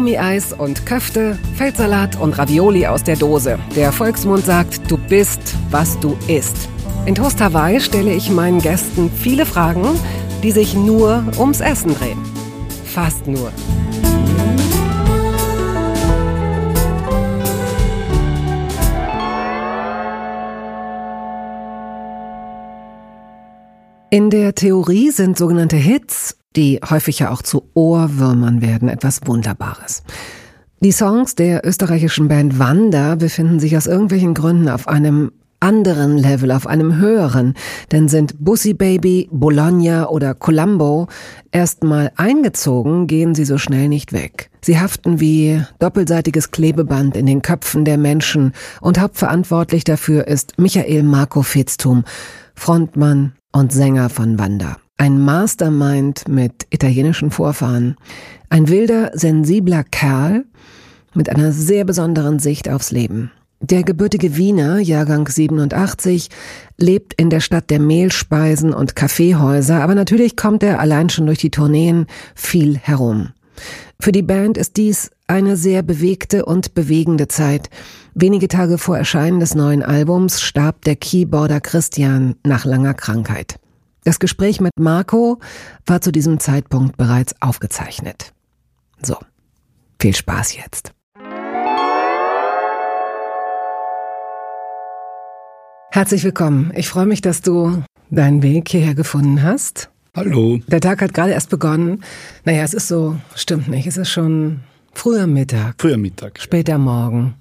Gummieis und Köfte, Feldsalat und Ravioli aus der Dose. Der Volksmund sagt, du bist, was du isst. In Toast Hawaii stelle ich meinen Gästen viele Fragen, die sich nur ums Essen drehen. Fast nur. In der Theorie sind sogenannte Hits, die häufig ja auch zu Ohrwürmern werden, etwas Wunderbares. Die Songs der österreichischen Band Wanda befinden sich aus irgendwelchen Gründen auf einem anderen Level, auf einem höheren, denn sind Bussy Baby, Bologna oder Columbo erstmal eingezogen, gehen sie so schnell nicht weg. Sie haften wie doppelseitiges Klebeband in den Köpfen der Menschen und hauptverantwortlich dafür ist Michael Marco Fitztum, Frontmann und Sänger von Wanda. Ein Mastermind mit italienischen Vorfahren. Ein wilder, sensibler Kerl mit einer sehr besonderen Sicht aufs Leben. Der gebürtige Wiener, Jahrgang 87, lebt in der Stadt der Mehlspeisen und Kaffeehäuser, aber natürlich kommt er allein schon durch die Tourneen viel herum. Für die Band ist dies eine sehr bewegte und bewegende Zeit. Wenige Tage vor Erscheinen des neuen Albums starb der Keyboarder Christian nach langer Krankheit. Das Gespräch mit Marco war zu diesem Zeitpunkt bereits aufgezeichnet. So, viel Spaß jetzt. Herzlich willkommen. Ich freue mich, dass du deinen Weg hierher gefunden hast. Hallo. Der Tag hat gerade erst begonnen. Naja, es ist so, stimmt nicht. Es ist schon früher Mittag. Früher Mittag. Später Morgen.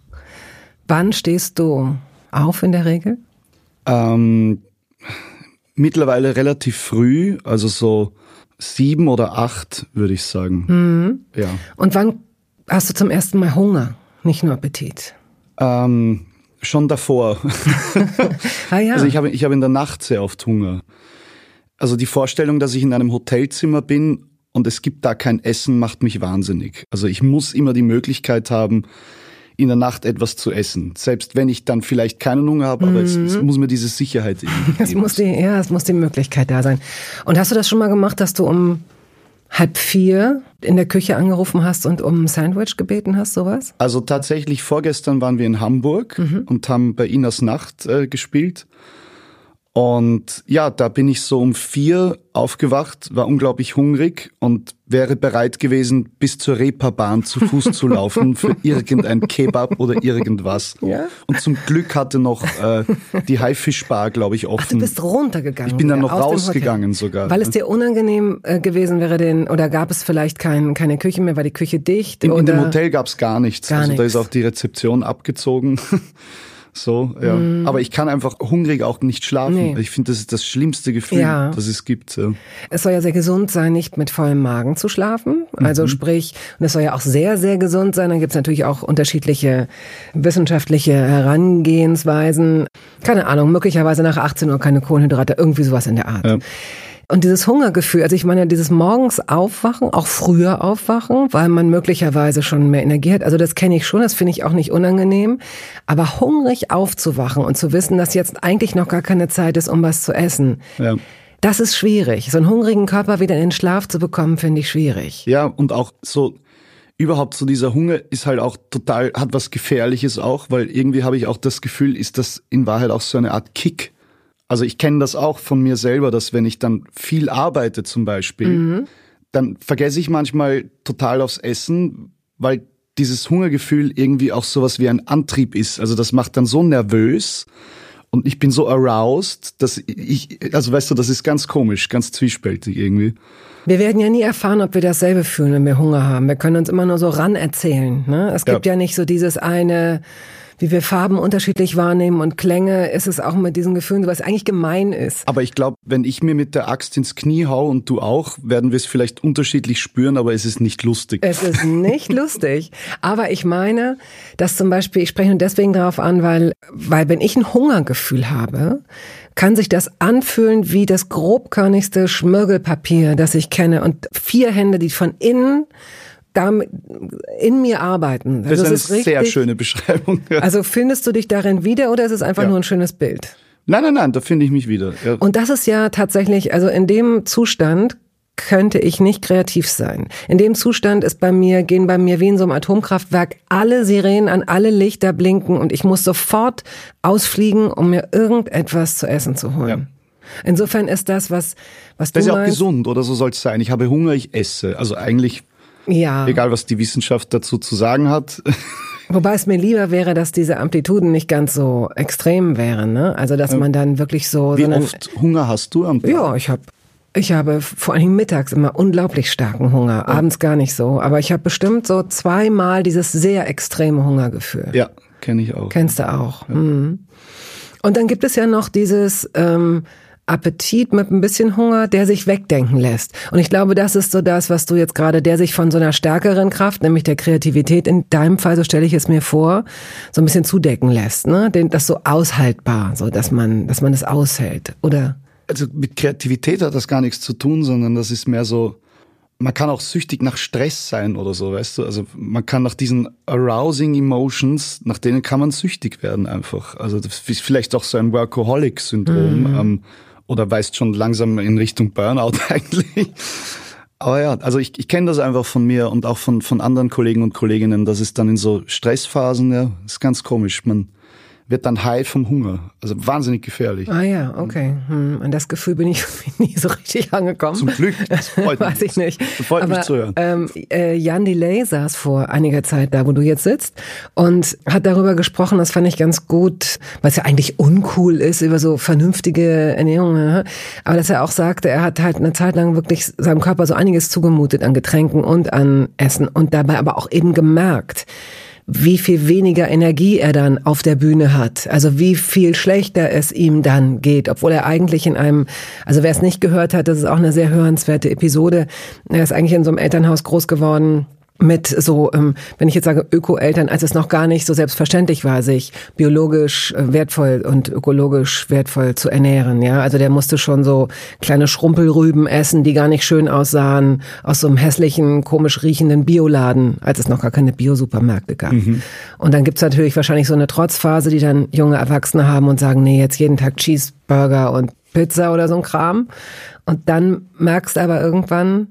Wann stehst du auf in der Regel? Ähm, mittlerweile relativ früh, also so sieben oder acht, würde ich sagen. Mhm. Ja. Und wann hast du zum ersten Mal Hunger, nicht nur Appetit? Ähm, schon davor. ah, ja. Also ich habe ich habe in der Nacht sehr oft Hunger. Also die Vorstellung, dass ich in einem Hotelzimmer bin und es gibt da kein Essen, macht mich wahnsinnig. Also ich muss immer die Möglichkeit haben, in der Nacht etwas zu essen. Selbst wenn ich dann vielleicht keinen Hunger habe, aber mhm. es, es, mhm. muss mir diese Sicherheit es muss die, Ja, es muss die Möglichkeit da sein. Und hast du das schon mal gemacht, dass du um halb vier in der Küche angerufen hast und um ein Sandwich gebeten hast, sowas? Also tatsächlich vorgestern waren wir in Hamburg mhm. und haben bei Inas Nacht äh, gespielt. Und ja, da bin ich so um vier aufgewacht, war unglaublich hungrig und wäre bereit gewesen, bis zur Reeperbahn zu Fuß zu laufen für irgendein Kebab oder irgendwas. Ja? Und zum Glück hatte noch äh, die Haifischbar, glaube ich, offen. Ach, du bist runtergegangen. Ich bin dann noch rausgegangen sogar. Weil es dir unangenehm äh, gewesen wäre, den oder gab es vielleicht kein, keine Küche mehr, war die Küche dicht? In, in dem Hotel gab es gar nichts. Gar also nichts. da ist auch die Rezeption abgezogen. So, ja. Mm. Aber ich kann einfach hungrig auch nicht schlafen. Nee. Ich finde, das ist das schlimmste Gefühl, ja. das es gibt. Ja. Es soll ja sehr gesund sein, nicht mit vollem Magen zu schlafen. Also mhm. sprich, und es soll ja auch sehr, sehr gesund sein. Dann gibt es natürlich auch unterschiedliche wissenschaftliche Herangehensweisen. Keine Ahnung, möglicherweise nach 18 Uhr keine Kohlenhydrate, irgendwie sowas in der Art. Ja. Und dieses Hungergefühl, also ich meine, dieses morgens aufwachen, auch früher aufwachen, weil man möglicherweise schon mehr Energie hat. Also das kenne ich schon, das finde ich auch nicht unangenehm. Aber hungrig aufzuwachen und zu wissen, dass jetzt eigentlich noch gar keine Zeit ist, um was zu essen. Ja. Das ist schwierig. So einen hungrigen Körper wieder in den Schlaf zu bekommen, finde ich schwierig. Ja, und auch so überhaupt so dieser Hunger ist halt auch total, hat was Gefährliches auch, weil irgendwie habe ich auch das Gefühl, ist das in Wahrheit auch so eine Art Kick also ich kenne das auch von mir selber, dass wenn ich dann viel arbeite zum Beispiel, mhm. dann vergesse ich manchmal total aufs Essen, weil dieses Hungergefühl irgendwie auch sowas wie ein Antrieb ist. Also das macht dann so nervös und ich bin so aroused, dass ich, also weißt du, das ist ganz komisch, ganz zwiespältig irgendwie. Wir werden ja nie erfahren, ob wir dasselbe fühlen, wenn wir Hunger haben. Wir können uns immer nur so ran erzählen. Ne? Es gibt ja. ja nicht so dieses eine wie wir Farben unterschiedlich wahrnehmen und Klänge, ist es auch mit diesen Gefühlen, was eigentlich gemein ist. Aber ich glaube, wenn ich mir mit der Axt ins Knie hau und du auch, werden wir es vielleicht unterschiedlich spüren, aber es ist nicht lustig. Es ist nicht lustig. Aber ich meine, dass zum Beispiel, ich spreche nur deswegen darauf an, weil, weil wenn ich ein Hungergefühl habe, kann sich das anfühlen wie das grobkörnigste Schmirgelpapier, das ich kenne und vier Hände, die von innen in mir arbeiten. Also das ist eine richtig, sehr schöne Beschreibung. Ja. Also findest du dich darin wieder oder ist es einfach ja. nur ein schönes Bild? Nein, nein, nein, da finde ich mich wieder. Ja. Und das ist ja tatsächlich, also in dem Zustand könnte ich nicht kreativ sein. In dem Zustand ist bei mir, gehen bei mir wie in so einem Atomkraftwerk alle Sirenen an, alle Lichter blinken und ich muss sofort ausfliegen, um mir irgendetwas zu essen zu holen. Insofern ist das, was, was das du ist ja auch gesund, oder so soll es sein. Ich habe Hunger, ich esse. Also eigentlich, ja. egal was die Wissenschaft dazu zu sagen hat. Wobei es mir lieber wäre, dass diese Amplituden nicht ganz so extrem wären. Ne? Also dass man dann wirklich so... Wie oft Hunger hast du am Tag? Ja, ich habe ich habe vor allem mittags immer unglaublich starken Hunger, abends gar nicht so. Aber ich habe bestimmt so zweimal dieses sehr extreme Hungergefühl. Ja, kenne ich auch. Kennst du auch. Ja. Mhm. Und dann gibt es ja noch dieses ähm, Appetit mit ein bisschen Hunger, der sich wegdenken lässt. Und ich glaube, das ist so das, was du jetzt gerade, der sich von so einer stärkeren Kraft, nämlich der Kreativität, in deinem Fall, so stelle ich es mir vor, so ein bisschen zudecken lässt, ne? Das so aushaltbar, so dass man, dass man es aushält, oder? Also mit Kreativität hat das gar nichts zu tun, sondern das ist mehr so, man kann auch süchtig nach Stress sein oder so, weißt du? Also man kann nach diesen arousing Emotions, nach denen kann man süchtig werden einfach. Also das ist vielleicht auch so ein Workaholic-Syndrom. Mhm. Ähm, oder weist schon langsam in Richtung Burnout eigentlich. Aber ja, also ich, ich kenne das einfach von mir und auch von, von anderen Kollegen und Kolleginnen, dass es dann in so Stressphasen, ja, ist ganz komisch. Man, wird dann high vom Hunger. Also wahnsinnig gefährlich. Ah ja, okay. Hm. An das Gefühl bin ich nie so richtig angekommen. Zum Glück. Das freut Weiß ich nicht. Das freut Aber, mich zu hören. Ähm, äh, Jan Delay saß vor einiger Zeit da, wo du jetzt sitzt und hat darüber gesprochen, das fand ich ganz gut, weil es ja eigentlich uncool ist, über so vernünftige Ernährung. Ne? Aber dass er auch sagte, er hat halt eine Zeit lang wirklich seinem Körper so einiges zugemutet an Getränken und an Essen und dabei aber auch eben gemerkt, wie viel weniger Energie er dann auf der Bühne hat. Also wie viel schlechter es ihm dann geht, obwohl er eigentlich in einem, also wer es nicht gehört hat, das ist auch eine sehr hörenswerte Episode. Er ist eigentlich in so einem Elternhaus groß geworden mit so, ähm, wenn ich jetzt sage Öko-Eltern, als es noch gar nicht so selbstverständlich war, sich biologisch äh, wertvoll und ökologisch wertvoll zu ernähren. Ja, also der musste schon so kleine Schrumpelrüben essen, die gar nicht schön aussahen, aus so einem hässlichen, komisch riechenden Bioladen, als es noch gar keine Biosupermärkte gab. Mhm. Und dann gibt's natürlich wahrscheinlich so eine Trotzphase, die dann junge Erwachsene haben und sagen, nee, jetzt jeden Tag Cheeseburger und Pizza oder so ein Kram. Und dann merkst aber irgendwann,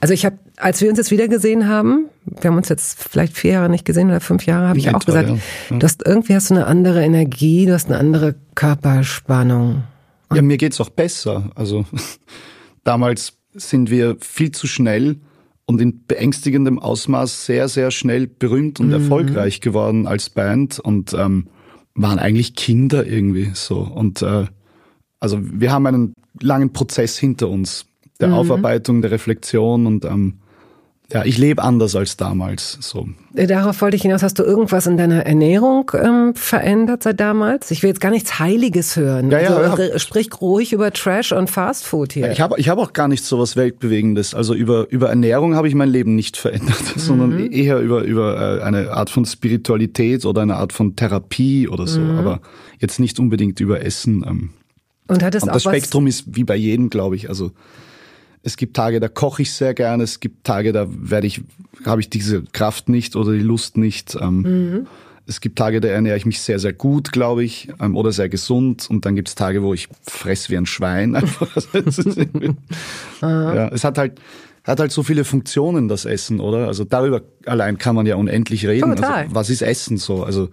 also ich habe, als wir uns jetzt wieder gesehen haben, wir haben uns jetzt vielleicht vier Jahre nicht gesehen oder fünf Jahre, habe ich auch gesagt, ja. du hast irgendwie hast du eine andere Energie, du hast eine andere Körperspannung. ja, mir geht's auch besser. Also damals sind wir viel zu schnell und in beängstigendem Ausmaß sehr, sehr schnell berühmt und mhm. erfolgreich geworden als Band und ähm, waren eigentlich Kinder irgendwie so. Und äh, also wir haben einen langen Prozess hinter uns der mhm. Aufarbeitung, der Reflexion und ähm, ja, ich lebe anders als damals. So. Äh, darauf wollte ich hinaus. Hast du irgendwas in deiner Ernährung ähm, verändert seit damals? Ich will jetzt gar nichts Heiliges hören. Ja, ja, also, ja. Sprich ruhig über Trash und Fast Food hier. Ich habe ich hab auch gar nicht so was Weltbewegendes. Also über, über Ernährung habe ich mein Leben nicht verändert, mhm. sondern eher über, über äh, eine Art von Spiritualität oder eine Art von Therapie oder so. Mhm. Aber jetzt nicht unbedingt über Essen. Ähm. Und hat es und auch das Spektrum ist wie bei jedem, glaube ich. Also es gibt Tage, da koche ich sehr gerne. Es gibt Tage, da werde ich, habe ich diese Kraft nicht oder die Lust nicht. Ähm, mhm. Es gibt Tage, da ernähre ich mich sehr, sehr gut, glaube ich, ähm, oder sehr gesund. Und dann gibt es Tage, wo ich fress wie ein Schwein. Ja, es hat halt, hat halt so viele Funktionen, das Essen, oder? Also darüber allein kann man ja unendlich reden. Also, Total. Also, was ist Essen so? Also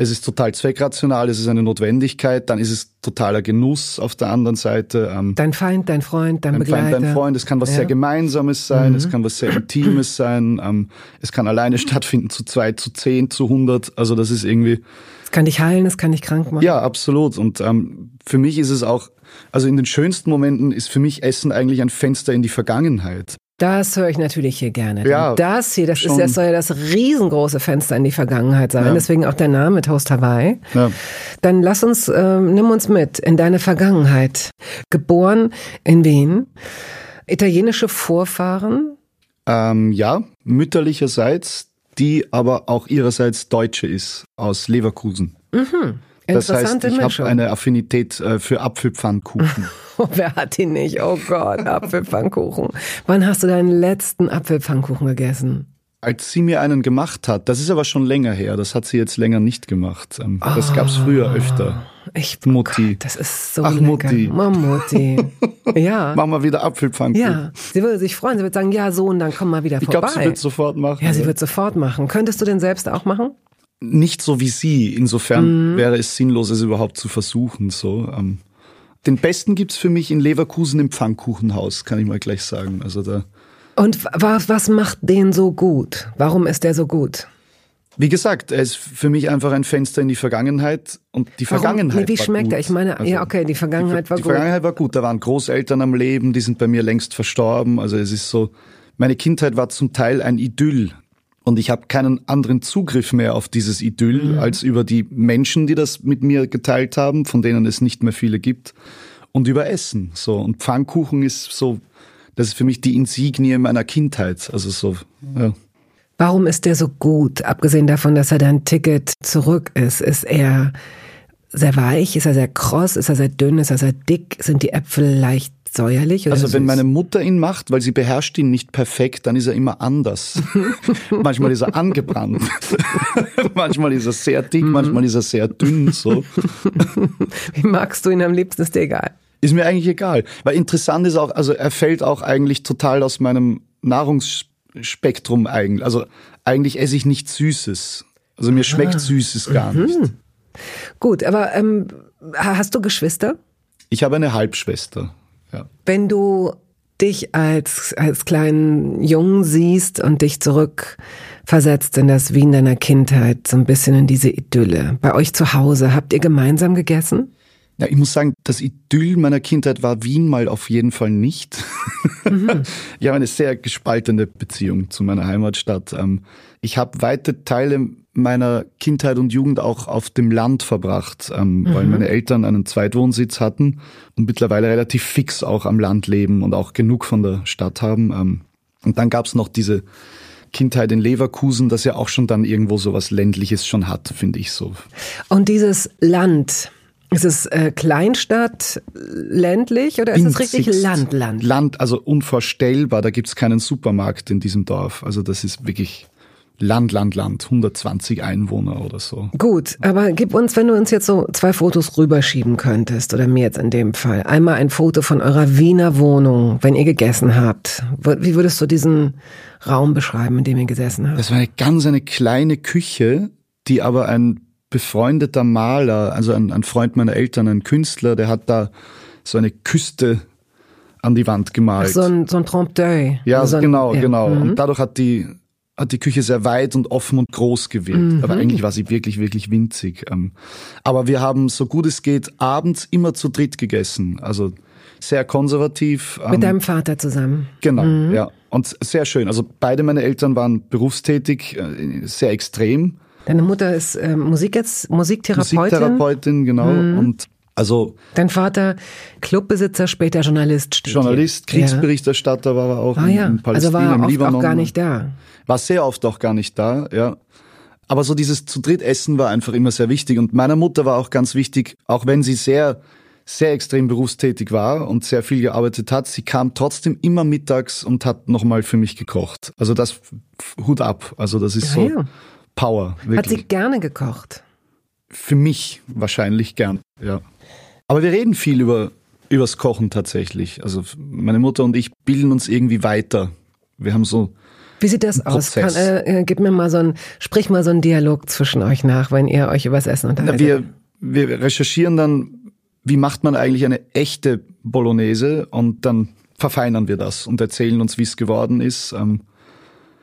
es ist total zweckrational, es ist eine Notwendigkeit, dann ist es totaler Genuss auf der anderen Seite. Ähm, dein Feind, dein Freund, dein, dein Begleiter. Feind, dein Freund, es kann was ja. sehr Gemeinsames sein, mhm. es kann was sehr Intimes sein, ähm, es kann alleine stattfinden, zu zwei, zu zehn, zu hundert, also das ist irgendwie... Es kann dich heilen, es kann dich krank machen. Ja, absolut und ähm, für mich ist es auch, also in den schönsten Momenten ist für mich Essen eigentlich ein Fenster in die Vergangenheit. Das höre ich natürlich hier gerne. Ja, das hier, das schon. ist das soll ja das riesengroße Fenster in die Vergangenheit sein. Ja. Deswegen auch der Name Toast Hawaii. Ja. Dann lass uns, äh, nimm uns mit in deine Vergangenheit. Geboren in Wien, italienische Vorfahren. Ähm, ja, mütterlicherseits, die aber auch ihrerseits Deutsche ist aus Leverkusen. Mhm. Das heißt, ich habe eine Affinität äh, für Apfelpfannkuchen. Wer hat die nicht? Oh Gott, Apfelpfannkuchen. Wann hast du deinen letzten Apfelpfannkuchen gegessen? als sie mir einen gemacht hat, das ist aber schon länger her, das hat sie jetzt länger nicht gemacht. Ähm, das gab's früher öfter. Ich, Mutti. Gott, das ist so Ach, lecker. Mutti. Mutti. ja. Machen wir wieder Apfelpfannkuchen. Ja, sie würde sich freuen. Sie würde sagen, ja, Sohn, dann komm mal wieder Ich vorbei. glaube, sie wird sofort machen. ja, sie wird sofort machen. Könntest du den selbst auch machen? Nicht so wie sie. Mhm. Insofern wäre es sinnlos, es überhaupt zu versuchen. So. Ähm, den besten gibt's für mich in Leverkusen im Pfannkuchenhaus, kann ich mal gleich sagen. Also da, Und was, was macht den so gut? Warum ist der so gut? wie gesagt, er ist für mich einfach ein Fenster in die Vergangenheit und die Warum? Vergangenheit. Nee, wie war schmeckt gut. er? Ich meine, Also, ja, okay, die Vergangenheit war die gut. Vergangenheit war gut. Da waren Großeltern am Leben, die sind bei mir längst verstorben. Also es ist so, meine Kindheit war zum Teil ein Idyll. Und ich habe keinen anderen Zugriff mehr auf dieses Idyll als über die Menschen, die das mit mir geteilt haben, von denen es nicht mehr viele gibt, und über Essen. So und Pfannkuchen ist so, das ist für mich die Insignie meiner Kindheit. Also so, ja. Warum ist der so gut? Abgesehen davon, dass er dein Ticket zurück ist, ist er sehr weich, ist er sehr kross, ist er sehr dünn, ist er sehr dick, sind die Äpfel leicht säuerlich oder Also wenn meine Mutter ihn macht, weil sie beherrscht ihn nicht perfekt, dann ist er immer anders. manchmal ist er angebrannt. manchmal ist er sehr dick, Mhm. manchmal ist er sehr dünn. So Wie magst du ihn am liebsten? Ist dir egal. ist mir eigentlich egal. Weil interessant ist auch, also er fällt auch eigentlich total aus meinem Nahrungsspektrum eigentlich. Also eigentlich esse ich nichts Süßes. Also mir Ah. schmeckt Süßes gar Mhm. nicht. Gut, aber ähm, hast du Geschwister? Ich habe eine Halbschwester. Ja. Wenn du dich als, als kleinen Jungen siehst und dich zurückversetzt in das Wien deiner Kindheit, so ein bisschen in diese Idylle. Bei euch zu Hause, habt ihr gemeinsam gegessen? Ja, ich muss sagen, das Idyll meiner Kindheit war Wien mal auf jeden Fall nicht. ich habe eine sehr gespaltene Beziehung zu meiner Heimatstadt. Ähm, Ich habe weite Teile meiner Kindheit und Jugend auch auf dem Land verbracht, ähm, weil meine Eltern einen Zweitwohnsitz hatten und mittlerweile relativ fix auch am Land leben und auch genug von der Stadt haben. Ähm, Und dann gab's noch diese Kindheit in Leverkusen, das ja auch schon dann irgendwo so was Ländliches schon hat, finde ich so. Und dieses Land, ist es äh, Kleinstadt, ländlich oder ist es richtig. Land, Land? Land, also unvorstellbar. Da gibt's keinen Supermarkt in diesem Dorf. Also das ist wirklich Land, Land, Land. 120 Einwohner oder so. Gut, aber gib uns, wenn du uns jetzt so zwei Fotos rüberschieben könntest, oder mir jetzt in dem Fall, einmal ein Foto von eurer Wiener Wohnung, wenn ihr gegessen habt. Wie würdest du diesen Raum beschreiben, in dem ihr gesessen habt? Das war eine ganz eine kleine Küche, die aber ein befreundeter Maler, also ein, ein Freund meiner Eltern, ein Künstler, der hat da so eine Küste an die Wand gemalt. So ein, so ein Trompe d'oeil. Ja, so ein, genau, ja. genau. Mhm. Und dadurch hat die, hat die Küche sehr weit und offen und groß gewirkt. Mhm. Aber eigentlich war sie wirklich, wirklich winzig. Ähm, Aber wir haben, so gut es geht, abends immer zu dritt gegessen. Also sehr konservativ. Mit ähm, deinem Vater zusammen. Genau, ja. Und sehr schön. Also beide meine Eltern waren berufstätig, äh, sehr extrem. Deine Mutter ist äh, Musik jetzt, Musiktherapeutin. Musiktherapeutin, genau. Und also Dein Vater Clubbesitzer, später Journalist. Journalist. Kriegsberichterstatter war er auch Ja. Ah in, ja, in also Palästina, war er im Libanon. auch gar nicht da. War sehr oft auch gar nicht da, ja. Aber so dieses zu dritt Essen war einfach immer sehr wichtig. Und meiner Mutter war auch ganz wichtig, auch wenn sie sehr, sehr extrem berufstätig war und sehr viel gearbeitet hat, sie kam trotzdem immer mittags und hat nochmal für mich gekocht. Also das Hut ab. Also das ist Ja, so ja. Power, Hat wirklich. sie gerne gekocht. Für mich wahrscheinlich gern, ja. Aber wir reden viel über übers Kochen tatsächlich. Also meine Mutter und ich bilden uns irgendwie weiter. Wir haben so Wie sieht das aus? Kann, äh, äh, gib mir mal so ein, sprich mal so einen Dialog zwischen euch nach, wenn ihr euch übers Essen Na, unterhaltet. wir, wir recherchieren dann, wie macht man eigentlich eine echte Bolognese und dann verfeinern wir das und erzählen uns, wie es geworden ist. Ähm,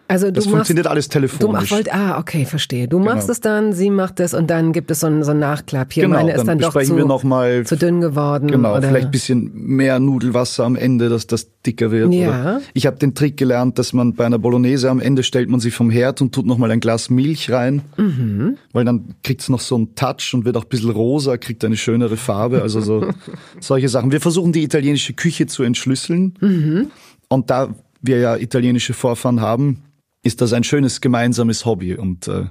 also du Das machst, funktioniert alles du telefonisch. wollt, ah, okay, verstehe. Du machst Genau. es dann, sie macht es und dann gibt es so einen, so einen Nachklapp. Hier, genau, meine ist dann dann doch zu, wir nochmal, zu dünn geworden. genau, oder? vielleicht ein bisschen mehr Nudelwasser am Ende, dass das dicker wird. Ja. Oder ich habe den Trick gelernt, dass man bei einer Bolognese am Ende stellt man sie vom Herd und tut nochmal ein Glas Milch rein, Mhm. weil dann kriegt's noch so einen Touch und wird auch ein bisschen rosa, kriegt eine schönere Farbe. Also so solche Sachen. Wir versuchen die italienische Küche zu entschlüsseln. Mhm. Und da wir ja italienische Vorfahren haben, ist das ein schönes gemeinsames Hobby und äh,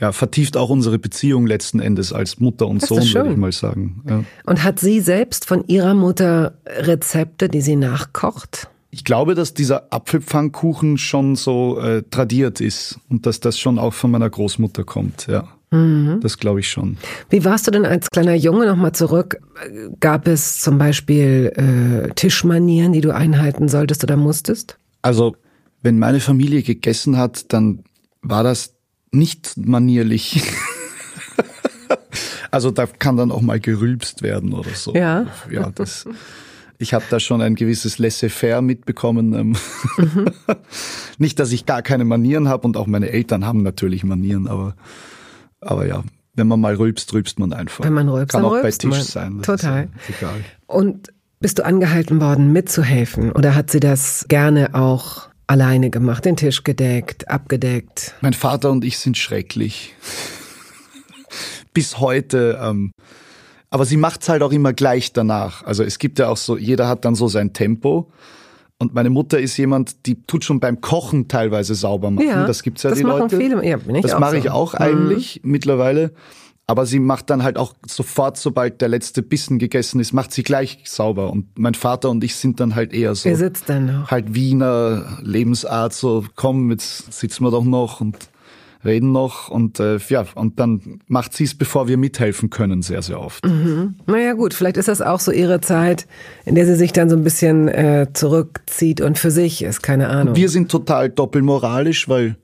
ja, vertieft auch unsere Beziehung letzten Endes als Mutter und Das Sohn, würde ich mal sagen. Ja. Und hat sie selbst von ihrer Mutter Rezepte, die sie nachkocht? Ich glaube, dass dieser Apfelpfannkuchen schon so äh, tradiert ist und dass das schon auch von meiner Großmutter kommt, ja. Mhm. Das glaube ich schon. Wie warst du denn als kleiner Junge nochmal zurück? Gab es zum Beispiel äh, Tischmanieren, die du einhalten solltest oder musstest? Also, wenn meine Familie gegessen hat, dann war das nicht manierlich. also da kann dann auch mal gerülpst werden oder so. Ja. Ja, das ich habe da schon ein gewisses Laissez-faire mitbekommen. Ähm. Mhm. Nicht, dass ich gar keine Manieren habe und auch meine Eltern haben natürlich Manieren, aber, aber ja, wenn man mal rülpst, rülpst man einfach. Wenn man rülpst, Kann dann auch bei rülpst Tisch man. sein. Total. Ja egal. Und bist du angehalten worden, mitzuhelfen? Oder hat sie das gerne auch alleine gemacht, den Tisch gedeckt, abgedeckt? Mein Vater und ich sind schrecklich. Bis heute. Ähm, aber sie macht's halt auch immer gleich danach. Also es gibt ja auch so, jeder hat dann so sein Tempo. Und meine Mutter ist jemand, die tut schon beim Kochen teilweise sauber machen. Ja, das gibt's ja das die machen Leute. viele. Ja, bin ich das mache so. ich auch Mhm. eigentlich mittlerweile. Aber sie macht dann halt auch sofort, sobald der letzte Bissen gegessen ist, macht sie gleich sauber. Und mein Vater und ich sind dann halt eher so Wer sitzt dann noch? halt Wiener Lebensart, so komm, jetzt sitzen wir doch noch und reden noch und äh, ja, und dann macht sie es, bevor wir mithelfen können, sehr, sehr oft. Naja gut, vielleicht ist das auch so ihre Zeit, in der sie sich dann so ein bisschen äh, zurückzieht und für sich ist, keine Ahnung. Wir sind total doppelmoralisch, weil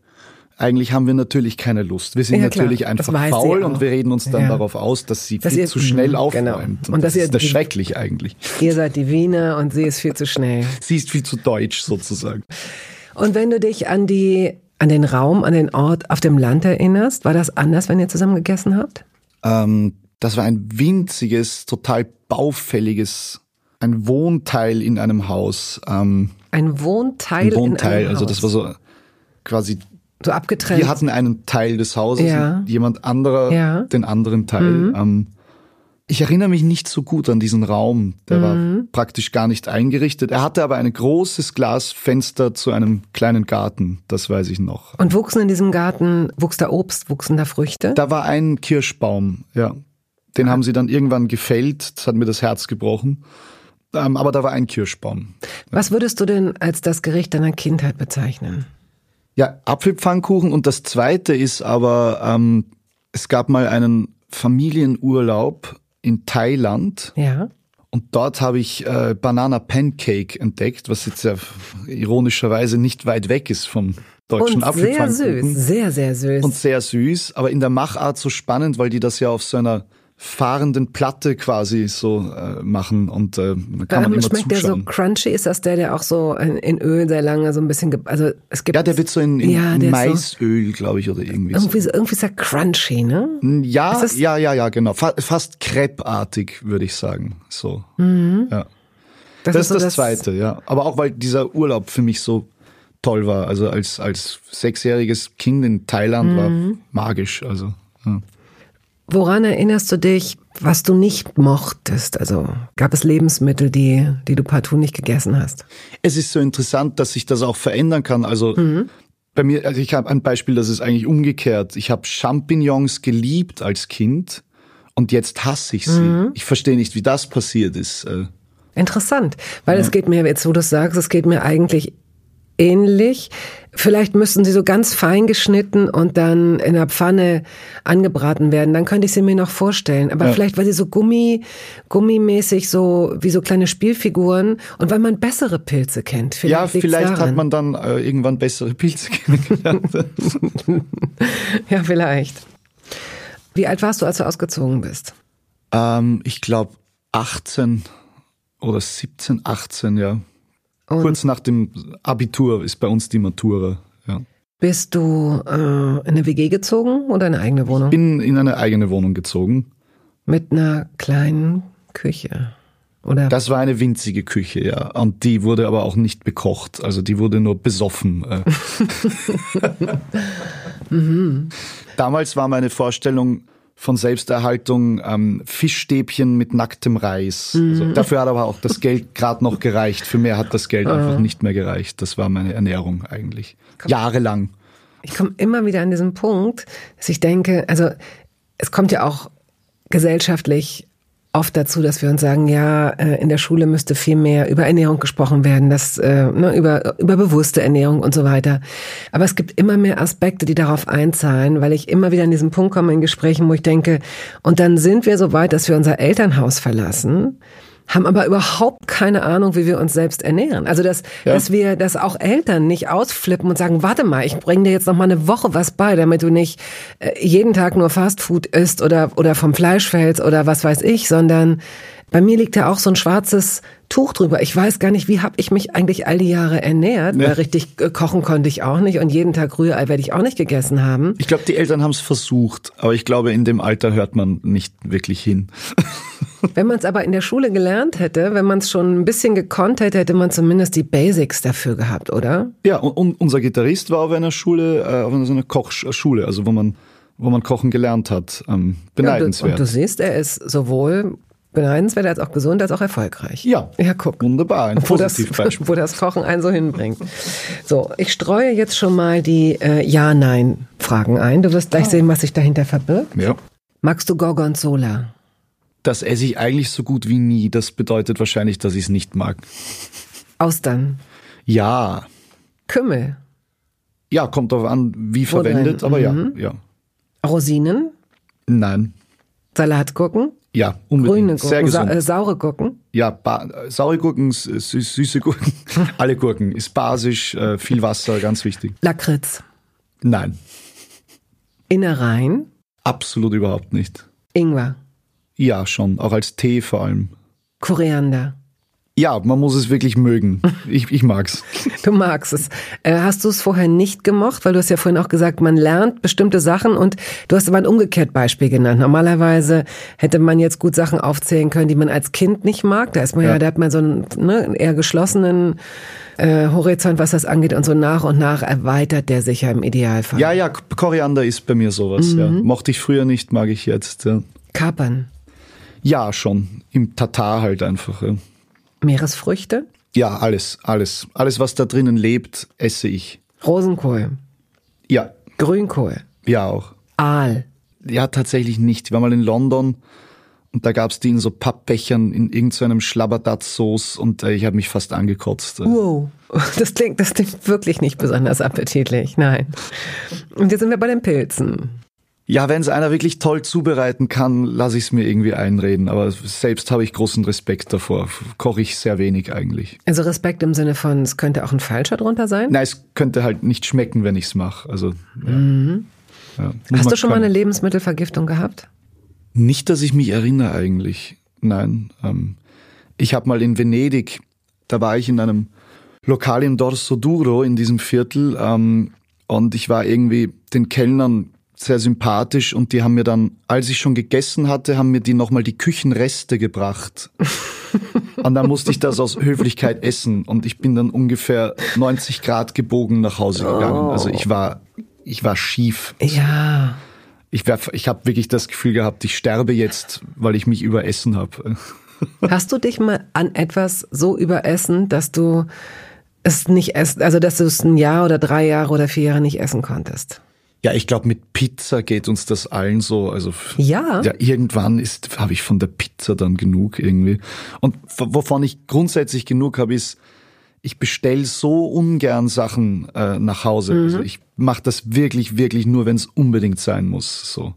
eigentlich haben wir natürlich keine Lust. Wir sind Ja, natürlich einfach faul und wir reden uns dann Ja. darauf aus, dass sie Dass viel ihr- zu schnell Mhm, aufräumt. genau. Und, Und das ihr ist das schrecklich eigentlich. Ihr seid die Wiener und sie ist viel zu schnell. Sie ist viel zu deutsch sozusagen. Und wenn du dich an die, an den Raum, an den Ort auf dem Land erinnerst, war das anders, wenn ihr zusammen gegessen habt? Ähm, das war ein winziges, total baufälliges, ein Wohnteil in einem Haus. Ähm, Ein Wohnteil, ein Wohnteil, in einem also Haus. das war so quasi, so abgetrennt. wir hatten einen Teil des Hauses, Ja. und jemand anderer Ja. Mhm. den anderen Teil. Ähm, ich erinnere mich nicht so gut an diesen Raum, der Mhm. war praktisch gar nicht eingerichtet. Er hatte aber ein großes Glasfenster zu einem kleinen Garten, das weiß ich noch. und wuchsen in diesem Garten, wuchs da Obst, wuchsen da Früchte? Da war ein Kirschbaum, ja. Den haben sie dann irgendwann gefällt, das hat mir das Herz gebrochen. Ähm, aber da war ein Kirschbaum. Was würdest du denn als das Gericht deiner Kindheit bezeichnen? Ja, Apfelpfannkuchen und das zweite ist aber, ähm, es gab mal einen Familienurlaub in Thailand Ja. und dort habe ich äh, Banana Pancake entdeckt, was jetzt ja ironischerweise nicht weit weg ist vom deutschen Und sehr süß, sehr, sehr süß. Und sehr süß, aber in der Machart so spannend, weil die das ja auf so einer fahrenden Platte quasi so äh, machen und äh, kann man Ähm, immer schmeckt der so zuschauen. crunchy? Ist das der, der auch so in, in Öl sehr lange so ein bisschen, also es gibt ja, der wird so in, in Ja, Maisöl, glaube ich, oder irgendwie so. irgendwie so, irgendwie ist er crunchy, ne? Ja, das- ja, ja, ja, genau. Fa fast Crepe-artig, würde ich sagen. So. Mhm. Ja. Das, so ist das, Zweite, ja. Aber auch weil dieser Urlaub für mich so toll war. Also als, als sechsjähriges Kind in Thailand Mhm. war magisch. Also, ja. Woran erinnerst du dich, was du nicht mochtest? Also gab es Lebensmittel, die, die du partout nicht gegessen hast? Es ist so interessant, dass sich das auch verändern kann. Also bei mir, also ich habe ein Beispiel, das ist eigentlich umgekehrt. Ich habe Champignons geliebt als Kind und jetzt hasse ich sie. Ich verstehe nicht, wie das passiert ist. Äh, Interessant, weil es geht mir, jetzt wo du es sagst, es geht mir eigentlich ähnlich. Vielleicht müssten sie so ganz fein geschnitten und dann in der Pfanne angebraten werden. Dann könnte ich sie mir noch vorstellen. Aber Ja. vielleicht, weil sie so Gummi, gummimäßig so, wie so kleine Spielfiguren und weil man bessere Pilze kennt. Vielleicht ja, vielleicht daran. hat man dann äh, irgendwann bessere Pilze kennengelernt. Ja, vielleicht. Wie alt warst du, als du ausgezogen bist? ähm, ich glaube 18 oder 17, 18, ja. Und Kurz nach dem Abitur ist bei uns die Matura. Ja. bist du äh, in eine WG gezogen oder in eine eigene Wohnung? Bin in eine eigene Wohnung gezogen. Mit einer kleinen Küche. Oder Das war eine winzige Küche, ja. Und die wurde aber auch nicht bekocht. Also die wurde nur besoffen. äh. Damals war meine Vorstellung von Selbsterhaltung ähm, Fischstäbchen mit nacktem Reis. Also dafür hat aber auch das Geld gerade noch gereicht. Für mehr hat das Geld einfach nicht mehr gereicht. Das war meine Ernährung eigentlich. Jahrelang. ich komme immer wieder an diesen Punkt, dass ich denke, also es kommt ja auch gesellschaftlich oft dazu, dass wir uns sagen, ja, äh, in der Schule müsste viel mehr über Ernährung gesprochen werden, das, äh, ne, über, über bewusste Ernährung und so weiter. Aber es gibt immer mehr Aspekte, die darauf einzahlen, weil ich immer wieder an diesen Punkt komme in Gesprächen, wo ich denke, und dann sind wir so weit, dass wir unser Elternhaus verlassen haben aber überhaupt keine Ahnung, wie wir uns selbst ernähren. Also dass, ja. dass wir, dass auch Eltern nicht ausflippen und sagen, warte mal, ich bringe dir jetzt noch mal eine Woche was bei, damit du nicht äh, jeden Tag nur Fastfood isst oder oder vom Fleisch fällst oder was weiß ich, sondern bei mir liegt ja auch so ein schwarzes Tuch drüber. Ich weiß gar nicht, wie habe ich mich eigentlich all die Jahre ernährt, ja. weil richtig äh, kochen konnte ich auch nicht und jeden Tag Rührei werde ich auch nicht gegessen haben. Ich glaube, die Eltern haben es versucht, aber ich glaube, in dem Alter hört man nicht wirklich hin. Wenn man es aber in der Schule gelernt hätte, wenn man es schon ein bisschen gekonnt hätte, hätte man zumindest die Basics dafür gehabt, oder? Ja, und, unser Gitarrist war auf einer Schule, äh, auf einer Kochschule, also wo man wo man kochen gelernt hat. Ähm, beneidenswert. Ja, und, du, und du siehst, er ist sowohl beneidenswert als auch gesund, als auch erfolgreich. Ja. Ja, guck. Wunderbar. Ein wo, das, wo das Kochen einen so hinbringt. So, ich streue jetzt schon mal die äh, Ja-Nein-Fragen ein. Du wirst gleich oh. sehen, was sich dahinter verbirgt. Ja. Magst du Gorgonzola? Das esse ich eigentlich so gut wie nie. Das bedeutet wahrscheinlich, dass ich es nicht mag. Austern? Ja. Kümmel? Ja, kommt darauf an, wie verwendet, drin? aber mhm. ja, ja. Rosinen? Nein. Salatgurken? Ja, unbedingt. Grüne Gurken, Sehr gesund. Sa äh, saure Gurken? Ja, saure Gurken, süß, süße Gurken, alle Gurken. Ist basisch, äh, viel Wasser, ganz wichtig. Lakritz? Nein. Innereien? Absolut überhaupt nicht. Ingwer? Ja, schon. Auch als Tee vor allem. Koriander? Ja, man muss es wirklich mögen. Ich, ich mag's. Du magst es. Äh, hast du es vorher nicht gemocht? Weil du hast ja vorhin auch gesagt, man lernt bestimmte Sachen und du hast aber ein umgekehrt Beispiel genannt. Normalerweise hätte man jetzt gut Sachen aufzählen können, die man als Kind nicht mag. Da ist man ja, ja da hat man so einen ne, eher geschlossenen äh, Horizont, was das angeht und so nach und nach erweitert der sich ja im Idealfall. Ja, ja, Koriander ist bei mir sowas. Mhm. Ja. Mochte ich früher nicht, mag ich jetzt. Ja. Kapern? Ja, schon. Im Tatar halt einfach. Ja. Meeresfrüchte? Ja, alles, alles. Alles, was da drinnen lebt, esse ich. Rosenkohl? Ja. Grünkohl? Ja, auch. Aal? Ja, tatsächlich nicht. Ich war mal in London und da gab's die in so Pappbechern in irgendeinem so Schlabberdat-Sauce und äh, ich habe mich fast angekotzt. Wow, das klingt, das klingt wirklich nicht besonders appetitlich, nein. Und jetzt sind wir bei den Pilzen. Ja, wenn es einer wirklich toll zubereiten kann, lasse ich es mir irgendwie einreden. Aber selbst habe ich großen Respekt davor. Koche ich sehr wenig eigentlich. Also Respekt im Sinne von, es könnte auch ein falscher drunter sein? Nein, es könnte halt nicht schmecken, wenn ich es mache. Also, ja. mhm. ja, Hast du schon mal eine Lebensmittelvergiftung gehabt? Nicht, dass ich mich erinnere eigentlich. Nein. Ähm, ich habe mal in Venedig, da war ich in einem Lokal in Dorso Duro in diesem Viertel ähm, und ich war irgendwie den Kellnern sehr sympathisch und die haben mir dann, als ich schon gegessen hatte, haben mir die nochmal die Küchenreste gebracht. und dann musste ich das aus Höflichkeit essen und ich bin dann ungefähr 90 Grad gebogen nach Hause gegangen. Also ich war, ich war schief. Ja. Ich, ich habe wirklich das Gefühl gehabt, ich sterbe jetzt, weil ich mich überessen habe. Hast du dich mal an etwas so überessen, dass du es nicht essen, also dass du es ein Jahr oder drei Jahre oder vier Jahre nicht essen konntest? Ja, ich glaube, mit Pizza geht uns das allen so. Also ja. ja irgendwann ist habe ich von der Pizza dann genug irgendwie. Und wovon ich grundsätzlich genug habe, ist, ich bestell so ungern Sachen äh, nach Hause. Mhm. Also ich mache das wirklich, wirklich nur, wenn es unbedingt sein muss. So.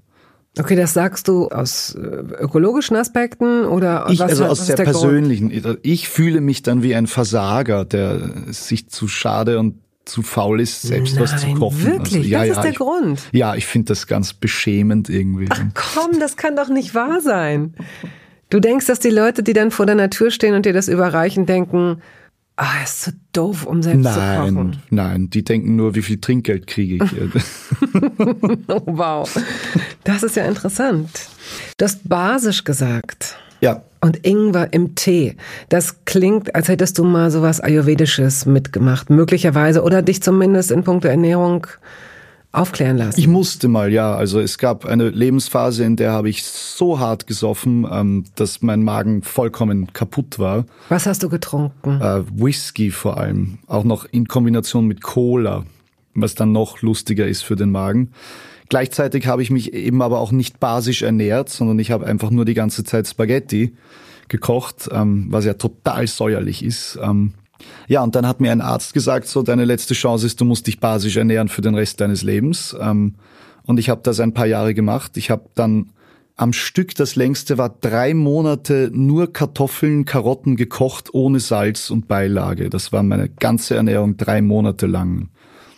Okay, das sagst du aus äh, ökologischen Aspekten oder ich, was, also aus was sehr persönlichen. Grund? Ich fühle mich dann wie ein Versager, der sich zu schade und zu faul ist, selbst Nein, was zu kochen. Wirklich? Also, ja, das ja, ist der ich, Grund. Ja, ich finde das ganz beschämend irgendwie. Ach komm, das kann doch nicht wahr sein. Du denkst, dass die Leute, die dann vor deiner Tür stehen und dir das überreichen, denken, ah, er ist zu doof, um selbst nein, zu kochen. Nein, die denken nur, wie viel Trinkgeld kriege ich. oh, wow. Das ist ja interessant. Du hast basisch gesagt. Ja. Und Ingwer im Tee. Das klingt, als hättest du mal sowas Ayurvedisches mitgemacht, möglicherweise, oder dich zumindest in puncto Ernährung aufklären lassen. Ich musste mal, ja. Also es gab eine Lebensphase, in der habe ich so hart gesoffen, ähm, dass mein Magen vollkommen kaputt war. Was hast du getrunken? Äh, Whisky vor allem, auch noch in Kombination mit Cola. Was dann noch lustiger ist für den Magen. Gleichzeitig habe ich mich eben aber auch nicht basisch ernährt, sondern ich habe einfach nur die ganze Zeit Spaghetti gekocht, ähm, was ja total säuerlich ist. Ähm, ja, und dann hat mir ein Arzt gesagt, so deine letzte Chance ist, du musst dich basisch ernähren für den Rest deines Lebens. Ähm, und ich habe das ein paar Jahre gemacht. Ich habe dann am Stück, das längste war drei Monate nur Kartoffeln, Karotten gekocht ohne Salz und Beilage. Das war meine ganze Ernährung drei Monate lang.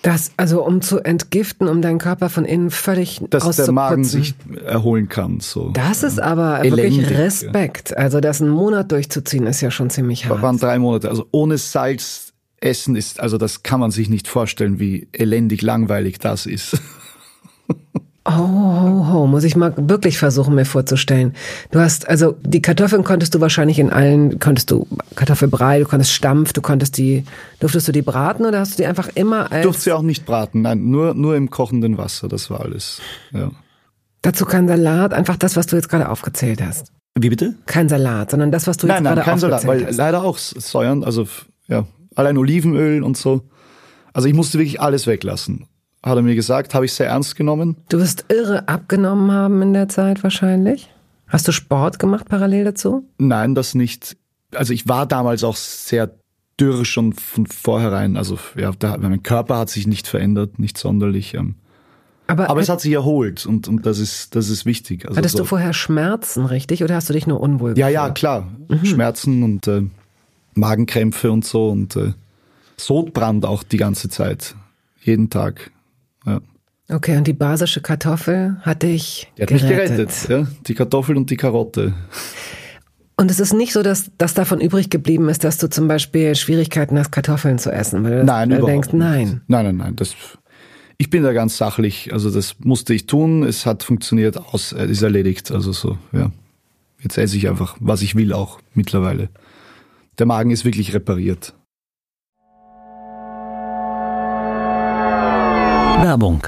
Das, also um zu entgiften, um deinen Körper von innen völlig Dass der Magen sich erholen kann. So. Das ist aber Elendig, wirklich Respekt. Also das einen Monat durchzuziehen, ist ja schon ziemlich hart. Das waren drei Monate. Also ohne Salz essen ist, also das kann man sich nicht vorstellen, wie elendig langweilig das ist. Oh, ho, ho, muss ich mal wirklich versuchen, mir vorzustellen. Du hast, also die Kartoffeln konntest du wahrscheinlich in allen, konntest du Kartoffelbrei, du konntest Stampf, du konntest die, durftest du die braten oder hast du die einfach immer als... Durfte sie auch nicht braten, nein, nur, nur im kochenden Wasser, das war alles, ja. Dazu kein Salat, einfach das, was du jetzt gerade aufgezählt hast. Wie bitte? Kein Salat, sondern das, was du nein, jetzt nein, gerade aufgezählt hast. Nein, kein Salat, weil leider auch Säuern, also ja, allein Olivenöl und so. Also ich musste wirklich alles weglassen hat er mir gesagt, habe ich sehr ernst genommen. Du wirst irre abgenommen haben in der Zeit wahrscheinlich. Hast du Sport gemacht parallel dazu? Nein, das nicht. Also ich war damals auch sehr dürr schon von vornherein. Also ja, der, mein Körper hat sich nicht verändert, nicht sonderlich. Ähm. Aber, Aber es hat sich erholt und, und das ist das ist wichtig. Also hattest so. du vorher Schmerzen, richtig? Oder hast du dich nur unwohl Ja, ja, klar. Mhm. Schmerzen und äh, Magenkrämpfe und so und äh, Sodbrand auch die ganze Zeit. Jeden Tag. Okay, und die basische Kartoffel hat dich die hat gerettet. mich gerettet, ja. Die Kartoffel und die Karotte. Und es ist nicht so, dass das davon übrig geblieben ist, dass du zum Beispiel Schwierigkeiten hast, Kartoffeln zu essen, weil du nein, denkst, nein. Nein, nein, nein. Das, ich bin da ganz sachlich. Also das musste ich tun. Es hat funktioniert, aus, es ist erledigt. Also so, ja. Jetzt esse ich einfach, was ich will auch mittlerweile. Der Magen ist wirklich repariert. Werbung.